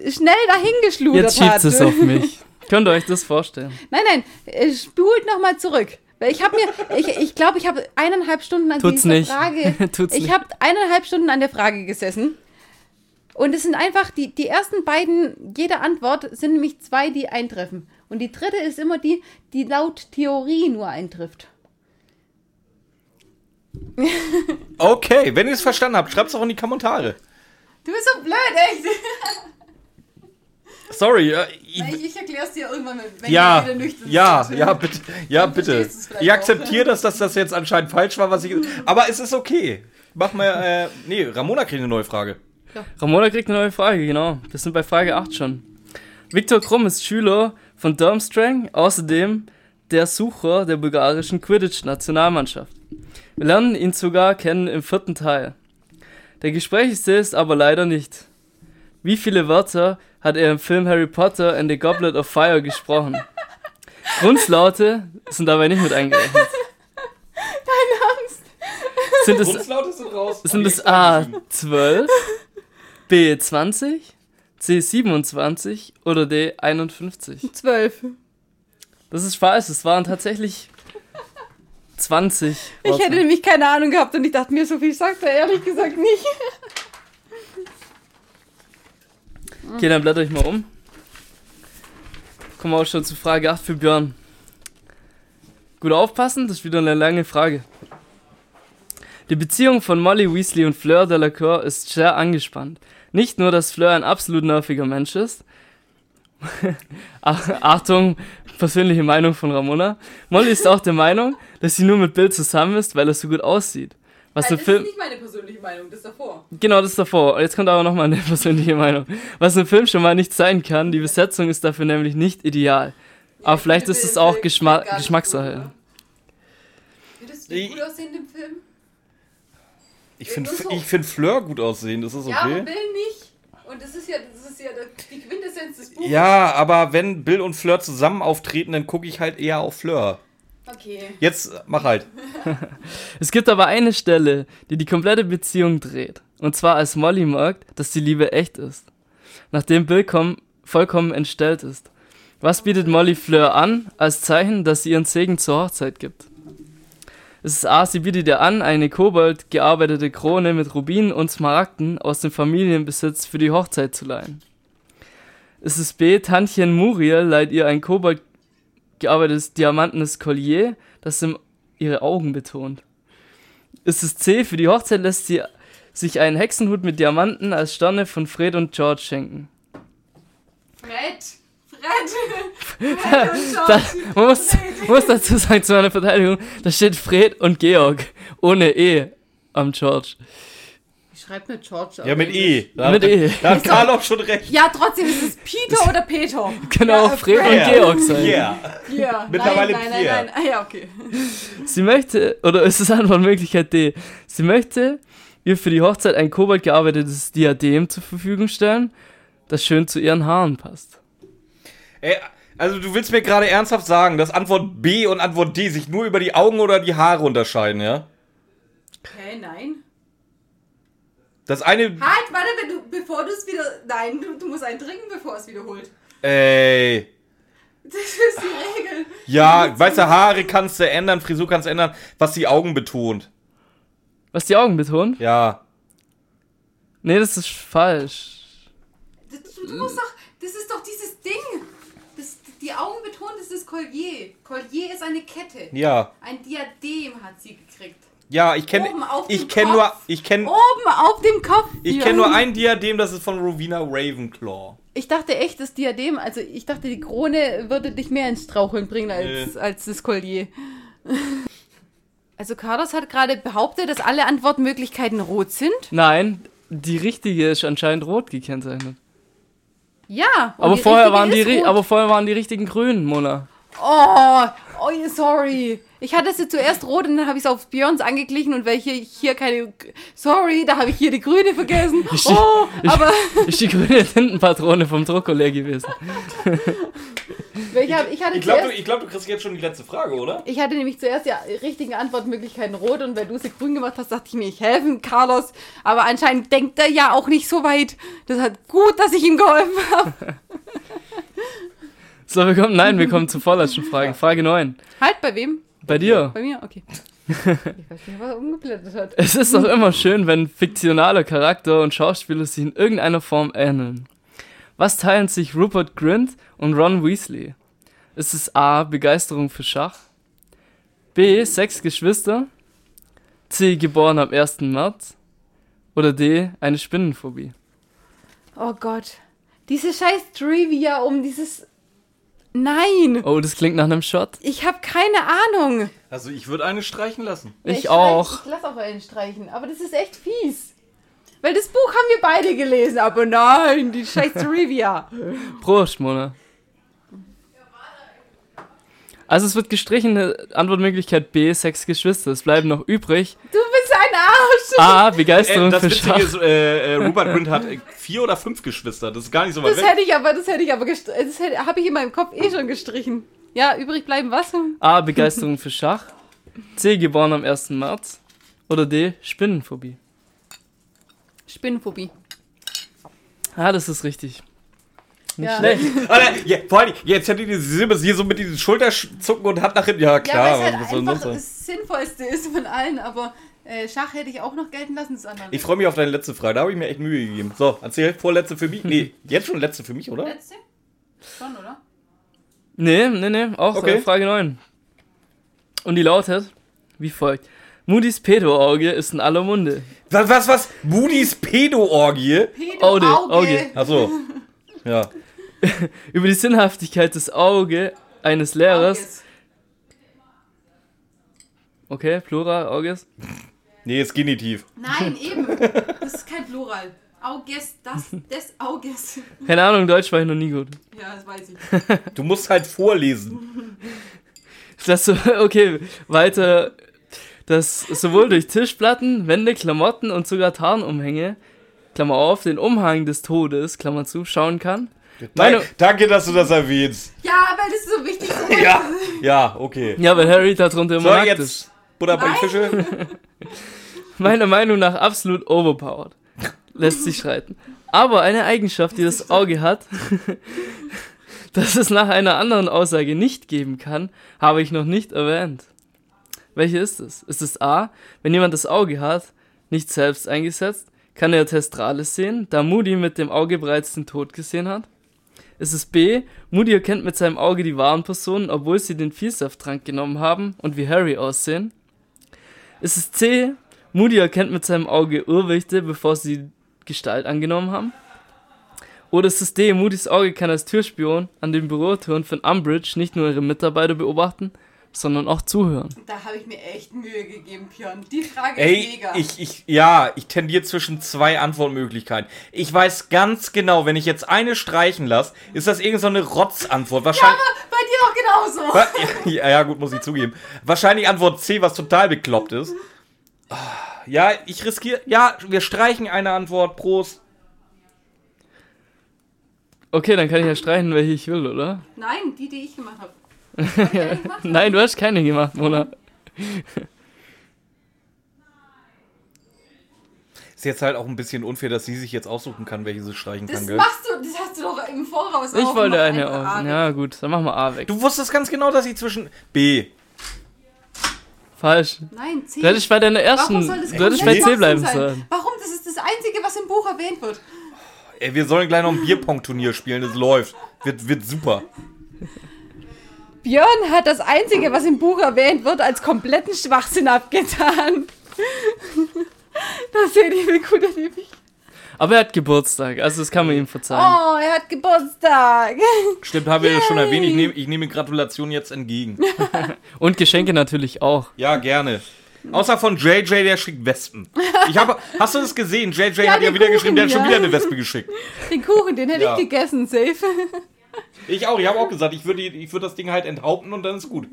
schnell dahingeschludert Jetzt schiebt es auf mich. Könnt ihr euch das vorstellen? Nein, nein, äh, spult nochmal zurück. Weil ich habe mir, ich glaube, ich, glaub, ich habe eineinhalb Stunden an Tut's dieser nicht. Frage, Tut's ich habe eineinhalb Stunden an der Frage gesessen. Und es sind einfach, die, die ersten beiden, jede Antwort sind nämlich zwei, die eintreffen. Und die dritte ist immer die, die laut Theorie nur eintrifft. Okay, wenn ihr es verstanden habt, schreibt's doch in die Kommentare. Du bist so blöd, echt. Sorry, äh, ich, Ich, ich erkläre es dir irgendwann, wenn ja, du wieder nüchtern ja, bist. ja, bitte, ja, bitte. Ich auch. akzeptiere, dass das, das jetzt anscheinend falsch war, was ich. Aber es ist okay. Mach mal, äh, nee, Ramona kriegt eine neue Frage. Ja. Ramona kriegt eine neue Frage, genau. Wir sind bei Frage 8 schon. Viktor Krumm ist Schüler von Durmstrang, außerdem der Sucher der bulgarischen Quidditch-Nationalmannschaft. Wir lernen ihn sogar kennen im vierten Teil. Der Gesprächigste ist aber leider nicht. Wie viele Wörter hat er im Film Harry Potter and the Goblet of Fire gesprochen? Grunzlaute sind dabei nicht mit eingerechnet. Deine Angst. Sind es, Grunzlaute sind raus. Sind es A12? B20, C27 oder D51? 12. Das ist falsch, es waren tatsächlich 20. Ich hätte nämlich keine Ahnung gehabt und ich dachte mir, so viel sagt er ehrlich gesagt nicht. Okay, dann blätter ich mal um. Kommen wir auch schon zu Frage 8 für Björn. Gut aufpassen, das ist wieder eine lange Frage. Die Beziehung von Molly Weasley und Fleur Delacour ist sehr angespannt. Nicht nur, dass Fleur ein absolut nerviger Mensch ist. Ach- Achtung, persönliche Meinung von Ramona. Molly ist auch der Meinung, dass sie nur mit Bill zusammen ist, weil er so gut aussieht. Was im Film. meine persönliche Meinung, das davor. Genau, das davor. Jetzt kommt aber nochmal eine persönliche Meinung. Was im Film schon mal nicht sein kann, die Besetzung ist dafür nämlich nicht ideal. Aber vielleicht ist es auch Geschma Geschmackssache. Findest du gut aussehen im Film? Ich finde so. ich find Fleur gut aussehen, das ist Ja, aber okay. Bill nicht. Und das ist ja, das ist ja die Quintessenz des Buches. Ja, aber wenn Bill und Fleur zusammen auftreten, dann gucke ich halt eher auf Fleur. Okay. Jetzt mach halt. Es gibt aber eine Stelle, die die komplette Beziehung dreht. Und zwar als Molly merkt, dass die Liebe echt ist. Nachdem Bill komm, vollkommen entstellt ist. Was bietet Molly Fleur an, als Zeichen, dass sie ihren Segen zur Hochzeit gibt? Es ist A, sie bietet ihr an, eine kobold gearbeitete Krone mit Rubinen und Smaragden aus dem Familienbesitz für die Hochzeit zu leihen. Es ist B, Tantchen Muriel leiht ihr ein kobold gearbeitetes diamantenes Collier, das ihre Augen betont. Es ist C, für die Hochzeit lässt sie sich einen Hexenhut mit Diamanten als Sterne von Fred und George schenken. Fred! Fred! Da, man muss, man muss dazu sagen, zu meiner Verteidigung, da steht Fred und Georg ohne E am George. Ich schreibe mit George. Ja, mit E. Da Mit hat, E. Da hat Karl auch schon recht. Ja, trotzdem ist es Peter oder Peter. Kann Ja, auch äh, Fred und Fred. Georg sein. Yeah. Ja, Mittlerweile nein, nein, nein, nein. Ah, ja, okay. Sie möchte, oder ist es Antwortmöglichkeit D, sie möchte ihr für die Hochzeit ein kobold gearbeitetes Diadem zur Verfügung stellen, das schön zu ihren Haaren passt. Ey, also du willst mir gerade ernsthaft sagen, dass Antwort B und Antwort D sich nur über die Augen oder die Haare unterscheiden, ja? Okay, nein. Das eine. Halt, warte, wenn du, bevor du es wieder. Nein, du, du musst einen trinken, bevor es wiederholt. Ey. Das ist die Regel. Ja, weißt du, Haare kannst du ändern, Frisur kannst du ändern, was die Augen betont. Was die Augen betont? Ja. Nee, das ist falsch. Du musst doch. Das ist doch dieses Ding. Die Augen betont ist das Collier. Collier ist eine Kette. Ja. Ein Diadem hat sie gekriegt. Ja, ich kenne Oben auf ich dem kenne Kopf. nur ich kenne Oben auf dem Kopf. ich kenne nur ein Diadem, das ist von Rowena Ravenclaw. Ich dachte echt, das Diadem, also ich dachte, die Krone würde dich mehr ins Straucheln bringen als, Nee. als das Collier. Also Carlos hat gerade behauptet, dass alle Antwortmöglichkeiten rot sind. Nein, die richtige ist anscheinend rot gekennzeichnet. Ja. Aber die vorher, waren die, ist aber vorher waren die richtigen grünen, Mona. Oh, oh, sorry. Ich hatte sie zuerst rot und dann habe ich es auf Björns angeglichen und welche hier keine. Sorry, da habe ich hier die grüne vergessen. Ich- Oh, ich- aber Ist die grüne Tintenpatrone vom Drucker leer gewesen. welche hab, ich hatte Ich glaube, du, glaub, du kriegst jetzt schon die letzte Frage, oder? Ich hatte nämlich zuerst die richtigen Antwortmöglichkeiten rot und weil du sie grün gemacht hast, dachte ich mir, ich helfen Carlos. Aber anscheinend denkt er ja auch nicht so weit. Das hat gut, dass ich ihm geholfen habe. So, wir kommen, nein, wir kommen zur vorletzten Frage. Frage 9. Halt, bei wem? Bei dir. Bei mir? Okay. Ich weiß nicht, was er umgeblättert hat. Es ist doch immer schön, wenn fiktionaler Charakter und Schauspieler sich in irgendeiner Form ähneln. Was teilen sich Rupert Grint und Ron Weasley? Ist es A. Begeisterung für Schach? B. Sechs Geschwister? C. Geboren am 1. März? Oder D. Eine Spinnenphobie? Oh Gott. Diese scheiß Trivia um dieses. Nein! Oh, das klingt nach einem Shot. Ich habe keine Ahnung. Also ich würde eine streichen lassen. Ja, Ich streich- auch. Ich lass auch einen streichen, aber das ist echt fies. Weil das Buch haben wir beide gelesen, aber nein, die scheiß Trivia. Prost, Mona. Also es wird gestrichen, Antwortmöglichkeit B, sechs Geschwister. Es bleiben noch übrig Du bist ein Arsch. A, Begeisterung Äh, das für Witzige Schach. ist, äh, äh, Rupert Grint hat vier oder fünf Geschwister. Das ist gar nicht so weit Das weg. hätte ich aber, das hätte ich aber gestrichen. Das hätte- habe ich in meinem Kopf eh schon gestrichen. Ja, übrig bleiben was? A, Begeisterung für Schach. C, geboren am 1. März. Oder D, Spinnenphobie. Spinnenphobie. Ah, das ist richtig. Nicht Ja. schlecht. Alter, ja, vor allem, jetzt hätte die Silber hier so mit diesen Schulterzucken und hat nach hinten. Ja, Ja, klar. weil es was halt einfach das Sinnvollste ist von allen, aber äh, Schach hätte ich auch noch gelten lassen, das andere. Ich freue mich auf deine letzte Frage. Da habe ich mir echt Mühe gegeben. So, erzähl. Vorletzte für mich. Nee, jetzt schon letzte für mich, oder? Letzte? Schon, oder? Nee, nee, nee, auch Okay. äh, Frage 9. Und die lautet wie folgt. Moody's Pedo-Auge ist in aller Munde. Was, was, was? Moody's Pedo-Orgie? Pedo, Auge, Auge. Auge. Achso. Ja. Über die Sinnhaftigkeit des Auge eines Lehrers. Auges. Okay, Plural, Auges. Nee, ist Genitiv. Nein, eben. Das ist kein Plural. Auges, das, des Auges. Keine Ahnung, Deutsch war ich noch nie gut. Ja, das weiß ich. Du musst halt vorlesen. Das so, okay, weiter. Das sowohl durch Tischplatten, Wände, Klamotten und sogar Tarnumhänge, Klammer auf, den Umhang des Todes, Klammer zu, schauen kann. Meine, Danke, dass du das erwähnst. Ja, weil das ist so wichtig. So Ja. Ja, okay. ja, weil Harry da drunter So, immer nackt ist. jetzt Butter bei Fische. Meiner Meinung nach absolut overpowered. Lässt sich streiten. Aber eine Eigenschaft, die das Auge hat, das es nach einer anderen Aussage nicht geben kann, habe ich noch nicht erwähnt. Welche ist es? Ist es A, wenn jemand das Auge hat, nicht selbst eingesetzt, kann er Testrales sehen, da Moody mit dem Auge bereits den Tod gesehen hat? Ist es B, Moody erkennt mit seinem Auge die wahren Personen, obwohl sie den Vielsafttrank genommen haben und wie Harry aussehen? Ist es C, Moody erkennt mit seinem Auge Irrwichte, bevor sie Gestalt angenommen haben? Oder ist es D, Moody's Auge kann als Türspion an den Bürotüren von Umbridge nicht nur ihre Mitarbeiter beobachten, sondern auch zuhören? Da habe ich mir echt Mühe gegeben, Björn. Die Frage Ey, ist mega. ich, ich, ja, ich tendiere zwischen zwei Antwortmöglichkeiten. Ich weiß ganz genau, wenn ich jetzt eine streichen lasse, ist das irgendeine so eine Rotzantwort. Wahrscheinlich. Bei dir doch genauso. Ja, ja, gut, muss ich zugeben. Wahrscheinlich Antwort C, was total bekloppt ist. Ah, Ja, ich riskiere. Ja, wir streichen eine Antwort. Prost. Okay, dann kann ich ja streichen, welche ich will, oder? Nein, die, die ich gemacht habe. Nein, du hast keine gemacht, Mona. Ist jetzt halt auch ein bisschen unfair, dass sie sich jetzt aussuchen kann, welche sie streichen Das kann, gell? machst du, das hast du doch im Voraus Ich auch. wollte eine einfach aus. A. Ja, gut, dann machen wir A weg. Du wusstest ganz genau, dass ich zwischen B. Falsch. Nein, C. Du hättest bei deiner ersten. Warum soll das Du hättest bei C bleiben sollen. Warum? Das ist das Einzige, was im Buch erwähnt wird. Ey, wir sollen gleich noch ein Bierpong-Turnier spielen, das läuft. Wird, wird super. Björn hat das Einzige, was im Buch erwähnt wird, als kompletten Schwachsinn abgetan. das seht ihr, wie gut er nämlich. Aber er hat Geburtstag, also das kann man ihm verzeihen. Oh, er hat Geburtstag. Stimmt, haben wir das schon erwähnt. Ich nehme ich nehme Gratulation jetzt entgegen. Und Geschenke natürlich auch. Ja, gerne. Außer von JJ, der schickt Wespen. Ich habe, hast du das gesehen? JJ Ja, hat ja wieder geschrieben, der hat schon Kuchen, wieder ja. eine Wespe geschickt. Den Kuchen, den hätte Ja. ich gegessen, safe. Ich auch, ich habe auch gesagt, ich würde ich würde das Ding halt enthaupten und dann ist gut.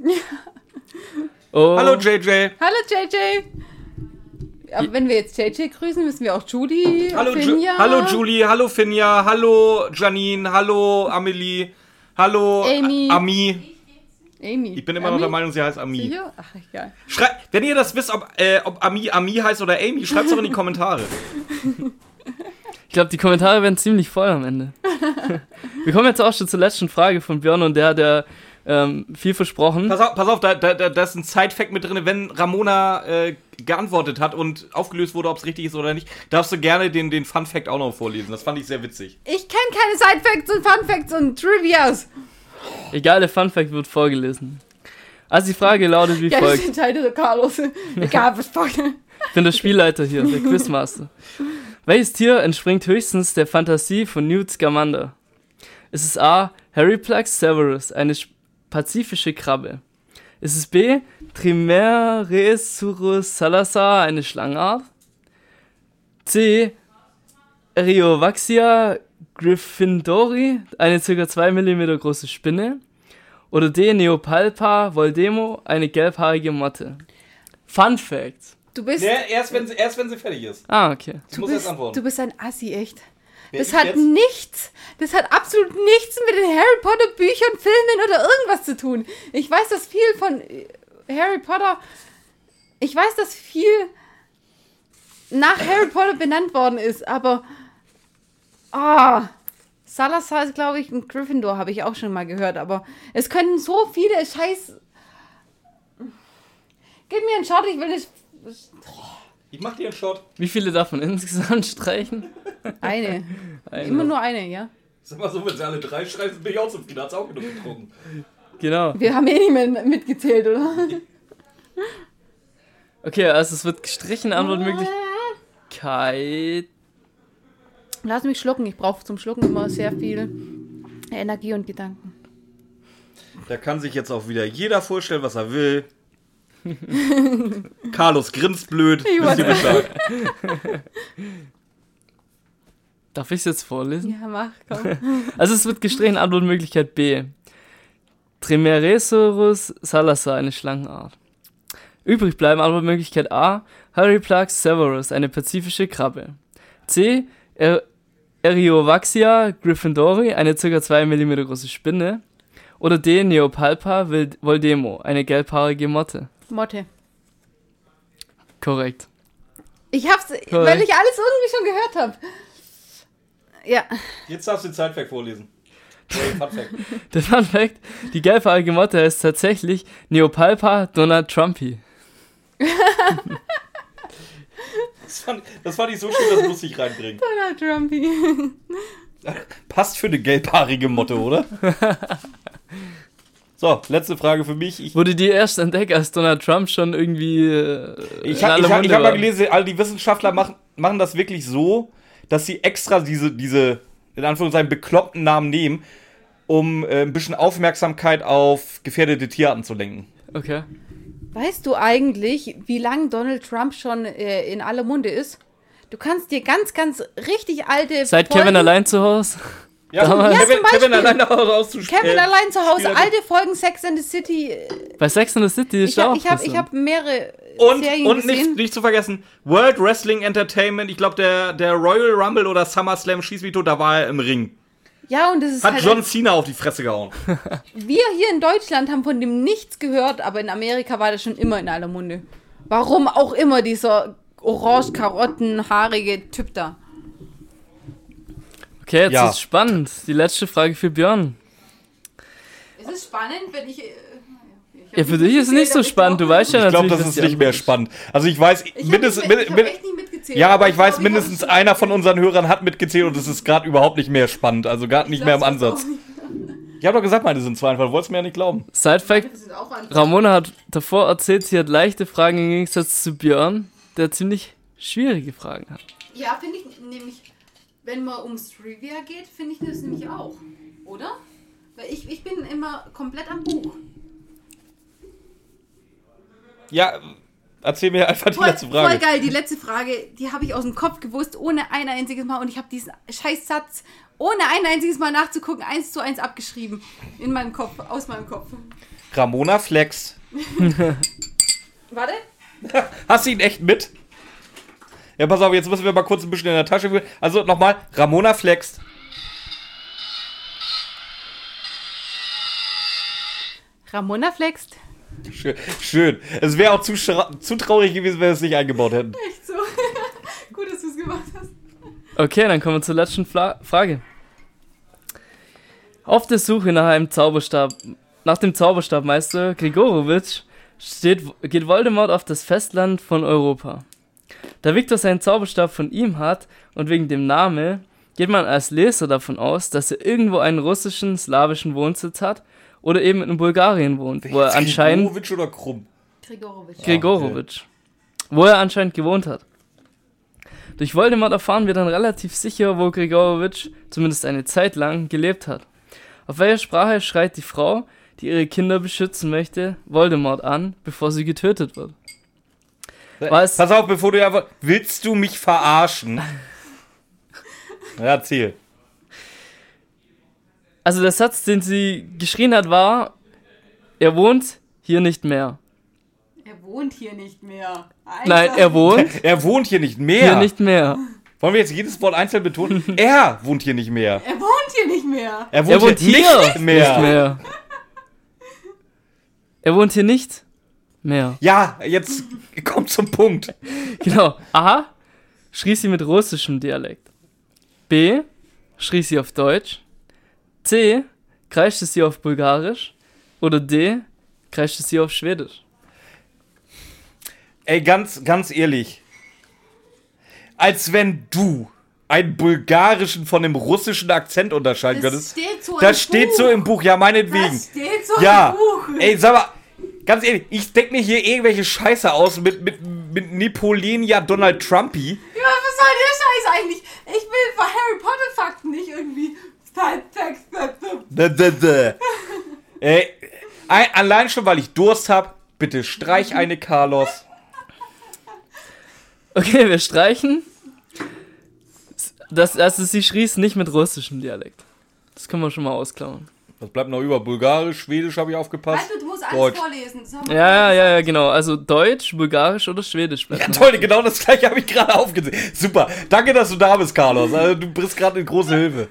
Oh, Hallo JJ. Hallo JJ. Aber wenn wir jetzt JJ grüßen, müssen wir auch Judy, Hallo, Ju Finja, hallo Julie, hallo Finja, hallo Janine, hallo Amelie, hallo Amy. Ami. Amy. Ich bin immer noch der Meinung, sie heißt Ami. Sicher? Ach, egal. Schrei Wenn ihr das wisst, ob, äh, ob Ami Ami heißt oder Amy, schreibt es doch in die Kommentare. ich glaube, die Kommentare werden ziemlich voll am Ende. Wir kommen jetzt auch schon zur letzten Frage von Björn und der hat ja ähm, viel versprochen. Pass auf, pass auf da, da, da, da ist ein Side-Fact mit drin. Wenn Ramona äh, geantwortet hat und aufgelöst wurde, ob es richtig ist oder nicht, darfst du gerne den, den Fun-Fact auch noch vorlesen. Das fand ich sehr witzig. Ich kenne keine Sidefacts und Funfacts und Trivias. Egal, der Fun Fact wird vorgelesen. Also die Frage lautet wie Ja, folgt. entscheidet der Carlos. Egal, was. Ich bin der Spielleiter hier, der Quizmaster. Welches Tier entspringt höchstens der Fantasie von Newt Scamander? Ist es A. Harryplax severus, eine sch- pazifische Krabbe? Ist es B. Trimeresurus salazar, eine Schlangenart? C. Eriovaxia gryffindori, eine ca. 2 mm große Spinne? Oder D. Neopalpa voldemo, eine gelbhaarige Motte? Fun Fact. Du bist, Ja, erst, wenn sie, erst wenn sie fertig ist. Ah, okay. Ich du muss bist, jetzt antworten. du bist ein Assi, echt. Wer, Das hat jetzt? nichts, das hat absolut nichts mit den Harry Potter Büchern, Filmen oder irgendwas zu tun. Ich weiß, dass viel von äh, Harry Potter, ich weiß, dass viel nach Harry Potter benannt worden ist, aber ah, Salazar ist, glaube ich, ein Gryffindor, habe ich auch schon mal gehört, aber es können so viele Scheiß... Gib mir einen Shot, ich will nicht... Ich mach dir einen Shot. Wie viele man insgesamt streichen? Eine. Eine. Immer nur eine, ja. Sag mal so, wenn sie alle drei schreiben, bin ich auch zufrieden. Hat's auch genug getrunken. Genau. Wir haben eh nicht mehr mitgezählt, oder? Okay, also es wird gestrichen, Antwortmöglichkeit. Lass mich schlucken. Ich brauche zum Schlucken immer sehr viel Energie und Gedanken. Da kann sich jetzt auch wieder jeder vorstellen, was er will. Carlos grinst blöd. Bescheid? Darf ich es jetzt vorlesen? Ja, mach, komm. Also es wird gestrichen, Antwortmöglichkeit B. Trimeresaurus salazar, eine Schlangenart. Übrig bleiben Antwortmöglichkeit A. Harryplax severus, eine pazifische Krabbe. C. Er Eriovaxia gryffindori, eine ca. 2 mm große Spinne. Oder D. Neopalpa voldemo, eine gelbhaarige Motte. Motte. Korrekt. Ich hab's, weil ich alles irgendwie schon gehört habe. Ja, Jetzt darfst du den Zeitwerk vorlesen. Hey, Fun Fact. Der Fun Fact, die gelbhaarige Motte ist tatsächlich Neopalpa Donald Trumpy. Das fand, das fand ich so schön, das muss ich reinbringen. Donald Trumpy. Passt für eine gelbhaarige Motte, oder? So, letzte Frage für mich. Ich, Wurde die erst entdeckt, als Donald Trump schon irgendwie. Äh, ich in habe hab, hab mal gelesen, all die Wissenschaftler machen, machen das wirklich so, dass sie extra diese, diese in Anführungszeichen, bekloppten Namen nehmen, um äh, ein bisschen Aufmerksamkeit auf gefährdete Tierarten zu lenken. Okay. Weißt du eigentlich, wie lange Donald Trump schon äh, in aller Munde ist? Du kannst dir ganz, ganz richtig alte. Seit Folgen- Kevin allein zu Hause? Ja, Damals- Kevin, Ja, zum Kevin Beispiel. alleine auszuspielen. Kevin allein zu Hause, alte Folgen Sex and the City. äh, Bei Sex and the City ist Ich habe auch ich hab, ich interessant. hab mehrere Und, Serien und nicht, gesehen. nicht zu vergessen, World Wrestling Entertainment, ich glaube, der, der Royal Rumble oder SummerSlam Schieß mich tot, da war er im Ring. Ja, und das ist Hat halt. John Cena auf die Fresse gehauen. Wir hier in Deutschland haben von dem nichts gehört, aber in Amerika war das schon immer in aller Munde. Warum auch immer dieser orange-karotten-haarige Typ da. Okay, jetzt Ja. ist spannend. Die letzte Frage für Björn. Es ist spannend, wenn ich. Ja, für dich ist es nicht so spannend. Du weißt ja Ich glaube, natürlich, das was ist die nicht mehr spannend. Also ich weiß, Ich mindestens, ich hab min- echt nicht mitgezählt. ja, aber ich weiß, glaub, mindestens einer von unseren Hörern hat mitgezählt und es ist gerade überhaupt nicht mehr spannend. Also gerade nicht Ich mehr im Ansatz. Ich habe doch gesagt, meine sind zwei einfach. Du wolltest mir ja nicht glauben. Side Fact: Das ist Ramona hat davor erzählt, sie hat leichte Fragen im Gegensatz zu Björn, der ziemlich schwierige Fragen hat. Ja, finde ich nämlich, wenn man ums Trivia geht, finde ich das nämlich auch. Oder? Weil ich, ich bin immer komplett am Buch. Ja, erzähl mir einfach die Voll, letzte voll Frage. geil, die letzte Frage, die habe ich aus dem Kopf gewusst, ohne ein einziges Mal. Und ich habe diesen Scheißsatz, ohne ein einziges Mal nachzugucken, eins zu eins abgeschrieben. In meinem Kopf, aus meinem Kopf. Ramona Flex. Warte. Hast du ihn echt mit? Ja, pass auf, jetzt müssen wir mal kurz ein bisschen in der Tasche fühlen. Also nochmal, Ramona flext. Ramona flext. Schön. Schön. Es wäre auch zu, zu traurig gewesen, wenn wir es nicht eingebaut hätten. Echt so. Gut, dass du es gemacht hast. Okay, dann kommen wir zur letzten Fla Frage. Auf der Suche nach einem Zauberstab, nach dem Zauberstabmeister Grigorowitsch steht, geht Voldemort auf das Festland von Europa. Da Victor seinen Zauberstab von ihm hat und wegen dem Namen geht man als Leser davon aus, dass er irgendwo einen russischen, slawischen Wohnsitz hat oder eben in Bulgarien wohnt, wo er anscheinend Grigorowitsch oder Krumm? Grigorowitsch. Grigorowitsch, wo er anscheinend gewohnt hat. Durch Voldemort erfahren wir dann relativ sicher, wo Grigorowitsch zumindest eine Zeit lang gelebt hat. Auf welcher Sprache schreit die Frau, die ihre Kinder beschützen möchte, Voldemort an, bevor sie getötet wird? Was? Pass auf, bevor du einfach. Willst du mich verarschen? Ja, erzähl. Also der Satz, den sie geschrien hat, war, er wohnt hier nicht mehr. Er wohnt hier nicht mehr. Alter. Nein, er wohnt Er wohnt hier nicht mehr. hier nicht mehr. Wollen wir jetzt jedes Wort einzeln betonen? er wohnt hier nicht mehr. Er wohnt hier nicht mehr. Er wohnt, Er wohnt hier, hier nicht mehr. nicht mehr. Er wohnt hier nicht mehr. Ja, jetzt kommt zum Punkt. Genau. A. Schrie sie mit russischem Dialekt. B. Schrie sie auf Deutsch. C. Kreischte sie auf Bulgarisch. Oder D. Kreischte sie auf Schwedisch. Ey, ganz, ganz ehrlich. Als wenn du einen bulgarischen von dem russischen Akzent unterscheiden Das könntest. steht so im Das steht Buch. so im Buch, ja, meinetwegen. Das steht so ja, im Buch. ey, sag mal, ganz ehrlich, ich denke mir hier irgendwelche Scheiße aus mit, mit, mit Nepolenia Donald Trumpy. Ja, was soll der Scheiß eigentlich? Ich will für Harry Potter Fakten nicht irgendwie. Ey, ein, allein schon, weil ich Durst hab, bitte streich eine Carlos. Okay, wir streichen. Das, also sie schrie es nicht mit russischem Dialekt. Das können wir schon mal ausklauen. Was bleibt noch über? Bulgarisch, Schwedisch habe ich aufgepasst. Weißt du, musst alles Deutsch. vorlesen. Ja, ja, ja, genau. Also Deutsch, Bulgarisch oder Schwedisch bleibt Ja, toll, genau das gleiche habe ich gerade aufgesehen. Super. Danke, dass du da bist, Carlos. Also, du bist gerade eine große Hilfe.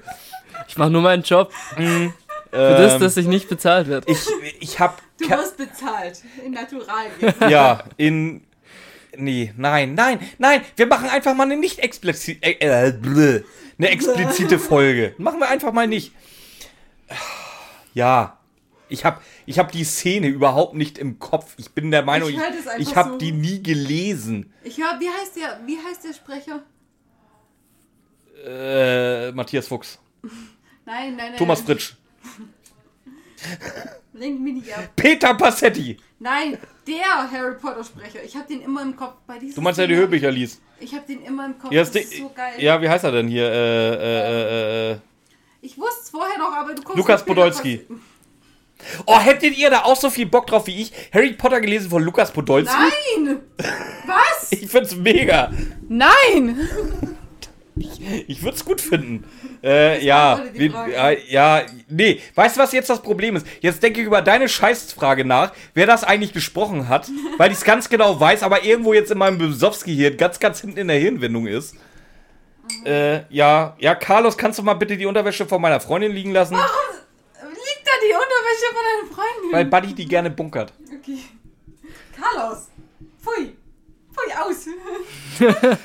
Ich mache nur meinen Job. Für das, dass ich nicht bezahlt werde. ich, ich habe Du wirst bezahlt. In Naturalien. ja in nee, nein, nein, nein, wir machen einfach mal eine nicht explizit äh, äh, blö, eine explizite Folge. Machen wir einfach mal nicht. Ja. Ich habe ich hab die Szene überhaupt nicht im Kopf. Ich bin der Meinung, Ich ich, habe so. die nie gelesen. Ich hör, wie heißt der, wie heißt der Sprecher? Äh, Matthias Fuchs. Nein, nein, nein. Thomas Fritsch. Lenk mich nicht ab. Peter Passetti. Nein, der Harry Potter Sprecher. Ich habe den immer im Kopf bei Du meinst, der die. Hörbücher liest. Ich habe den immer im Kopf. Ja, das ist so geil. ja, wie heißt er denn hier? Äh, äh, äh, äh. Ich wusste es vorher noch, aber du kommst Lukas Podolski. Oh, hättet ihr da auch so viel Bock drauf wie ich? Harry Potter gelesen von Lukas Podolski? Nein! Was? Ich find's mega. Nein! Ich würde es gut finden. Äh, ja, wie, Frage. ja, nee. Weißt du, was jetzt das Problem ist? Jetzt denke ich über deine Scheißfrage nach, wer das eigentlich gesprochen hat, weil ich es ganz genau weiß, aber irgendwo jetzt in meinem Besowski-Hirn ganz, ganz hinten in der Hirnwindung ist. Äh, ja, ja, Carlos, kannst du mal bitte die Unterwäsche von meiner Freundin liegen lassen? Liegt da die Unterwäsche von deiner Freundin? Weil Buddy die gerne bunkert. Okay. Carlos! Pfui! Pfui aus!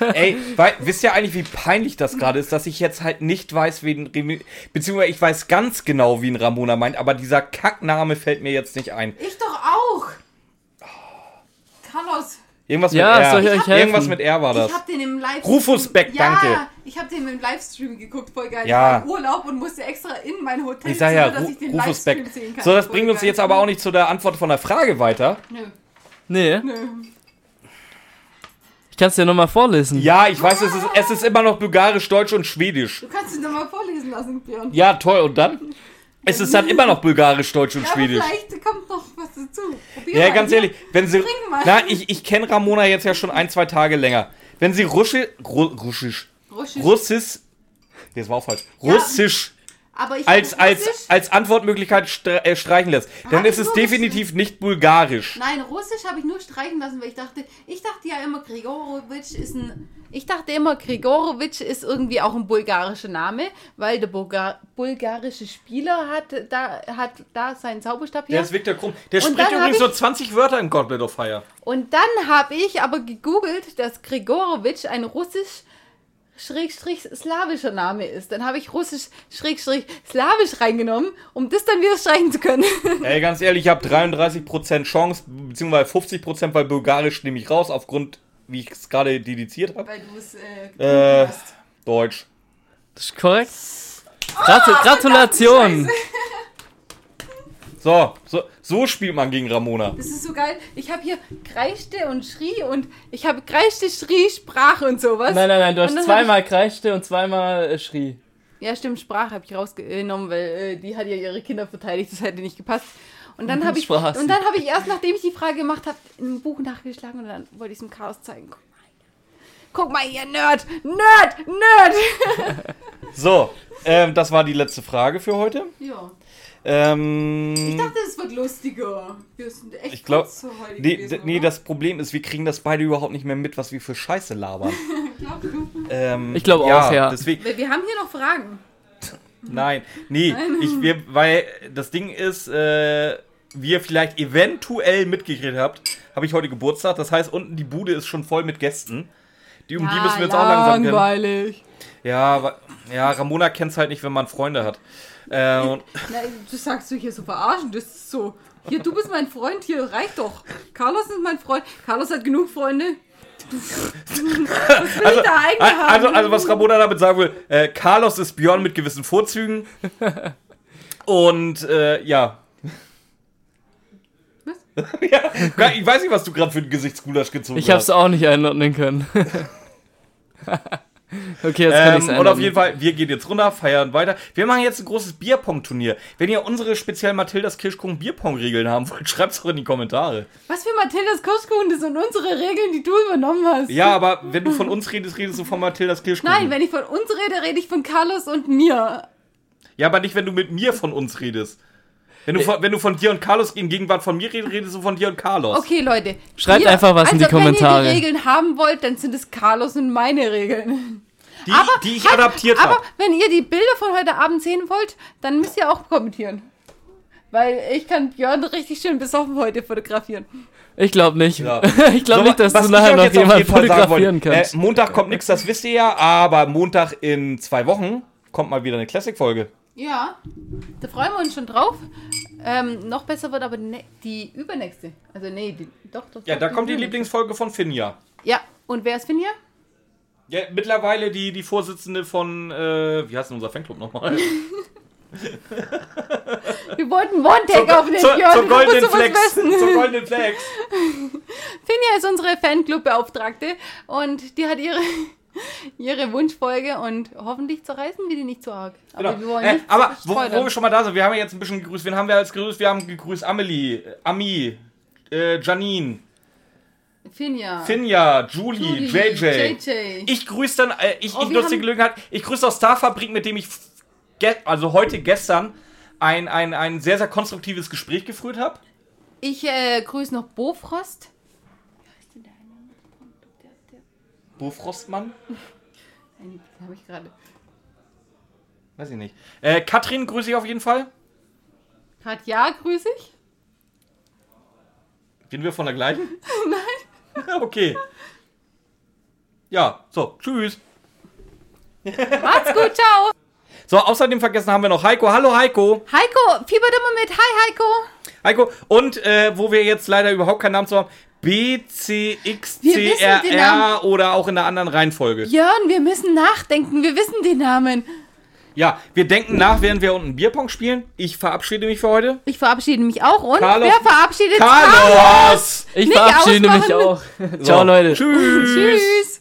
Ey, weil, wisst ihr eigentlich, wie peinlich das gerade ist, dass ich jetzt halt nicht weiß, wen, Remi- beziehungsweise ich weiß ganz genau, wie ein Ramona meint, aber dieser Kackname fällt mir jetzt nicht ein. Ich doch auch! Carlos! Irgendwas Ja, mit R. soll ich euch helfen? Irgendwas mit R war das. Ich hab den im Livestream. Rufus Beck, ja, danke. Ich hab den im Livestream geguckt, voll geil. Ja. Ich war im Urlaub und musste extra in mein Hotel, Ich sag ja, dass Ru ich den Rufus Livestream Beck. sehen kann. So, das Voll bringt uns geil. jetzt aber auch nicht zu der Antwort von der Frage weiter. Nö, Nee, nö. ich kann es dir nochmal vorlesen. Ja, ich weiß, es ist, es ist immer noch Bulgarisch, Deutsch und Schwedisch. Du kannst ihn doch mal vorlesen lassen, Björn. Ja, toll. Und dann? Es ist dann immer noch Bulgarisch, Deutsch und Ja, aber Schwedisch. vielleicht kommt noch was dazu. Probier Ja, mal. ganz ehrlich, wenn sie. Na, ich, ich kenne Ramona jetzt ja schon ein, zwei Tage länger. Wenn sie Russisch. Ru, Russisch. Russisch. Russisch. Das war auch falsch. Ja. Russisch Aber ich als, als, Russisch, als Antwortmöglichkeit stre- äh, streichen lässt, dann ist es definitiv nicht Bulgarisch. Nein, Russisch habe ich nur streichen lassen, weil ich dachte, ich dachte ja immer, Grigorowitsch ist ein. Ich dachte immer, Grigorowitsch ist irgendwie auch ein bulgarischer Name, weil der Bulgar bulgarische Spieler hat da, hat da seinen Zauberstab Der her. ist Victor Krumm. Der Und spricht übrigens nur 20 Wörter in Goblet of Fire. Und dann habe ich aber gegoogelt, dass Grigorowitsch ein russisch Schrägstrich slawischer Name ist. Dann habe ich russisch Schrägstrich slawisch reingenommen, um das dann wieder streichen zu können. Ey, ganz ehrlich, ich habe 33% Chance, beziehungsweise 50%, weil Bulgarisch nehme ich raus, aufgrund, wie ich es gerade dediziert habe. Weil du es äh, Äh, Deutsch. Das ist korrekt. Gratu Gratulation. So, so, so spielt man gegen Ramona. Das ist so geil. Ich habe hier kreischte und schrie und ich habe kreischte, schrie, Sprache und sowas. Nein, nein, nein, du hast zweimal kreischte und zweimal äh, schrie. Ja, stimmt, Sprache habe ich rausgenommen, weil äh, die hat ja ihre Kinder verteidigt, das hätte nicht gepasst. Und dann habe ich, und dann habe ich erst, nachdem ich die Frage gemacht habe, ein Buch nachgeschlagen und dann wollte ich es im Chaos zeigen. Guck mal hier. Guck mal hier, Nerd! Nerd! Nerd! So, ähm, das war die letzte Frage für heute. Ja. Ähm, Ich dachte, es wird lustiger. Wir sind echt Ich glaub- kurz heute nee, gewesen, nee, das Problem ist, wir kriegen das beide überhaupt nicht mehr mit, was wir für Scheiße labern. Du? Ähm, Ich glaub auch, ja. Deswegen, Wir, wir haben hier noch Fragen. nein, nee, ich, wir, weil das Ding ist, äh, wie ihr vielleicht eventuell mitgekriegt habt, habe ich heute Geburtstag. Das heißt, unten die Bude ist schon voll mit Gästen. Die, um die müssen wir jetzt auch langsam kennen. langweilig. Ja, aber, ja, Ramona kennt es halt nicht, wenn man Freunde hat. Äh, und, Na, das sagst du hier so verarschen. Das ist so. Hier, du bist mein Freund, hier reicht doch. Carlos ist mein Freund. Carlos hat genug Freunde. Was will also, ich da eigentlich haben? also, also, was Ramona damit sagen will, äh, Carlos ist Björn mit gewissen Vorzügen. Und, äh, ja. ja. Ich weiß nicht, was du gerade für einen Gesichtsgulasch gezogen Ich hab's hast. auch nicht einordnen können. Okay, jetzt kann ich's Ähm, einordnen. und auf jeden Fall, wir gehen jetzt runter, feiern weiter. Wir machen jetzt ein großes Bierpong-Turnier. Wenn ihr unsere speziell Mathildas Kirschkuchen Bierpong-Regeln haben wollt, schreibt's doch in die Kommentare. Was für Mathildas Kirschkuchen, das sind unsere Regeln, die du übernommen hast. Ja, aber wenn du von uns redest, redest du von Mathildas Kirschkuchen. Nein, wenn ich von uns rede, rede ich von Carlos und mir. Ja, aber nicht, wenn du mit mir von uns redest. Wenn du von, wenn du von dir und Carlos in Gegenwart von mir redest, redest du von dir und Carlos. Okay, Leute. Schreibt einfach was in die Kommentare. Wenn ihr die Regeln haben wollt, dann sind es Carlos und meine Regeln. Die, die ich adaptiert Aber habe. wenn ihr die Bilder von heute Abend sehen wollt, dann müsst ihr auch kommentieren. Weil ich kann Björn richtig schön besoffen heute fotografieren. Ich glaube nicht. Ja. ich glaube So, nicht, dass du nachher noch jemand fotografieren wollte, kannst. Äh, Montag kommt nichts, das wisst ihr ja, aber Montag in zwei Wochen kommt mal wieder eine Classic-Folge. Ja, da freuen wir uns schon drauf. Ähm, noch besser wird aber die, ne- die übernächste. Also nee, die, doch, doch. Ja, doch, da kommt die. Lieblingsfolge von Finja. Ja, und wer ist Finja? Ja, mittlerweile die, die Vorsitzende von, äh, wie heißt denn unser Fanclub nochmal? Wir wollten One-Take aufnehmen, zur, Björn. zur du Golden musst sowas Flex. wissen. Zur Golden Flex. Finja ist unsere Fanclub-Beauftragte und die hat ihre, ihre Wunschfolge und hoffentlich zerreißen wir die nicht zu arg. Aber Genau. wir wollen Äh, aber wo, wo wir schon mal da sind, wir haben ja jetzt ein bisschen gegrüßt. Wen haben wir als gegrüßt? Wir haben gegrüßt Amelie, äh, Ami, äh, Janine, Finja. Finja, Julie, Julie, JJ. JJ. Ich grüße dann, äh, ich, Oh, ich nutze die Gelegenheit, ich grüße aus Starfabrik, mit dem ich also heute, gestern, ein, ein, ein sehr, sehr konstruktives Gespräch geführt habe. Ich äh, grüße noch Bofrost. Wie heißt denn der eine? Der, der, Bo Frostmann? den habe ich gerade. Weiß ich nicht. Äh, Katrin grüße ich auf jeden Fall. Katja grüße ich. Reden wir von der gleichen? Nein. okay. Ja, so, tschüss. Macht's gut, ciao. So, außerdem vergessen haben wir noch Heiko. Hallo Heiko. Heiko, fieber mal mit. Hi, Heiko. Heiko. Und äh, wo wir jetzt leider überhaupt keinen Namen zu haben, Wir wissen den BCXCRR Namen. oder auch in einer anderen Reihenfolge. Björn, wir müssen nachdenken. Wir wissen den Namen. Ja, wir denken nach, während wir unten Bierpong spielen. Ich verabschiede mich für heute. Ich verabschiede mich auch. Und Carlos- wer verabschiedet Carlos! Ich Nicht verabschiede mich ausmachen. auch. Ciao, Leute. Tschüss. Tschüss.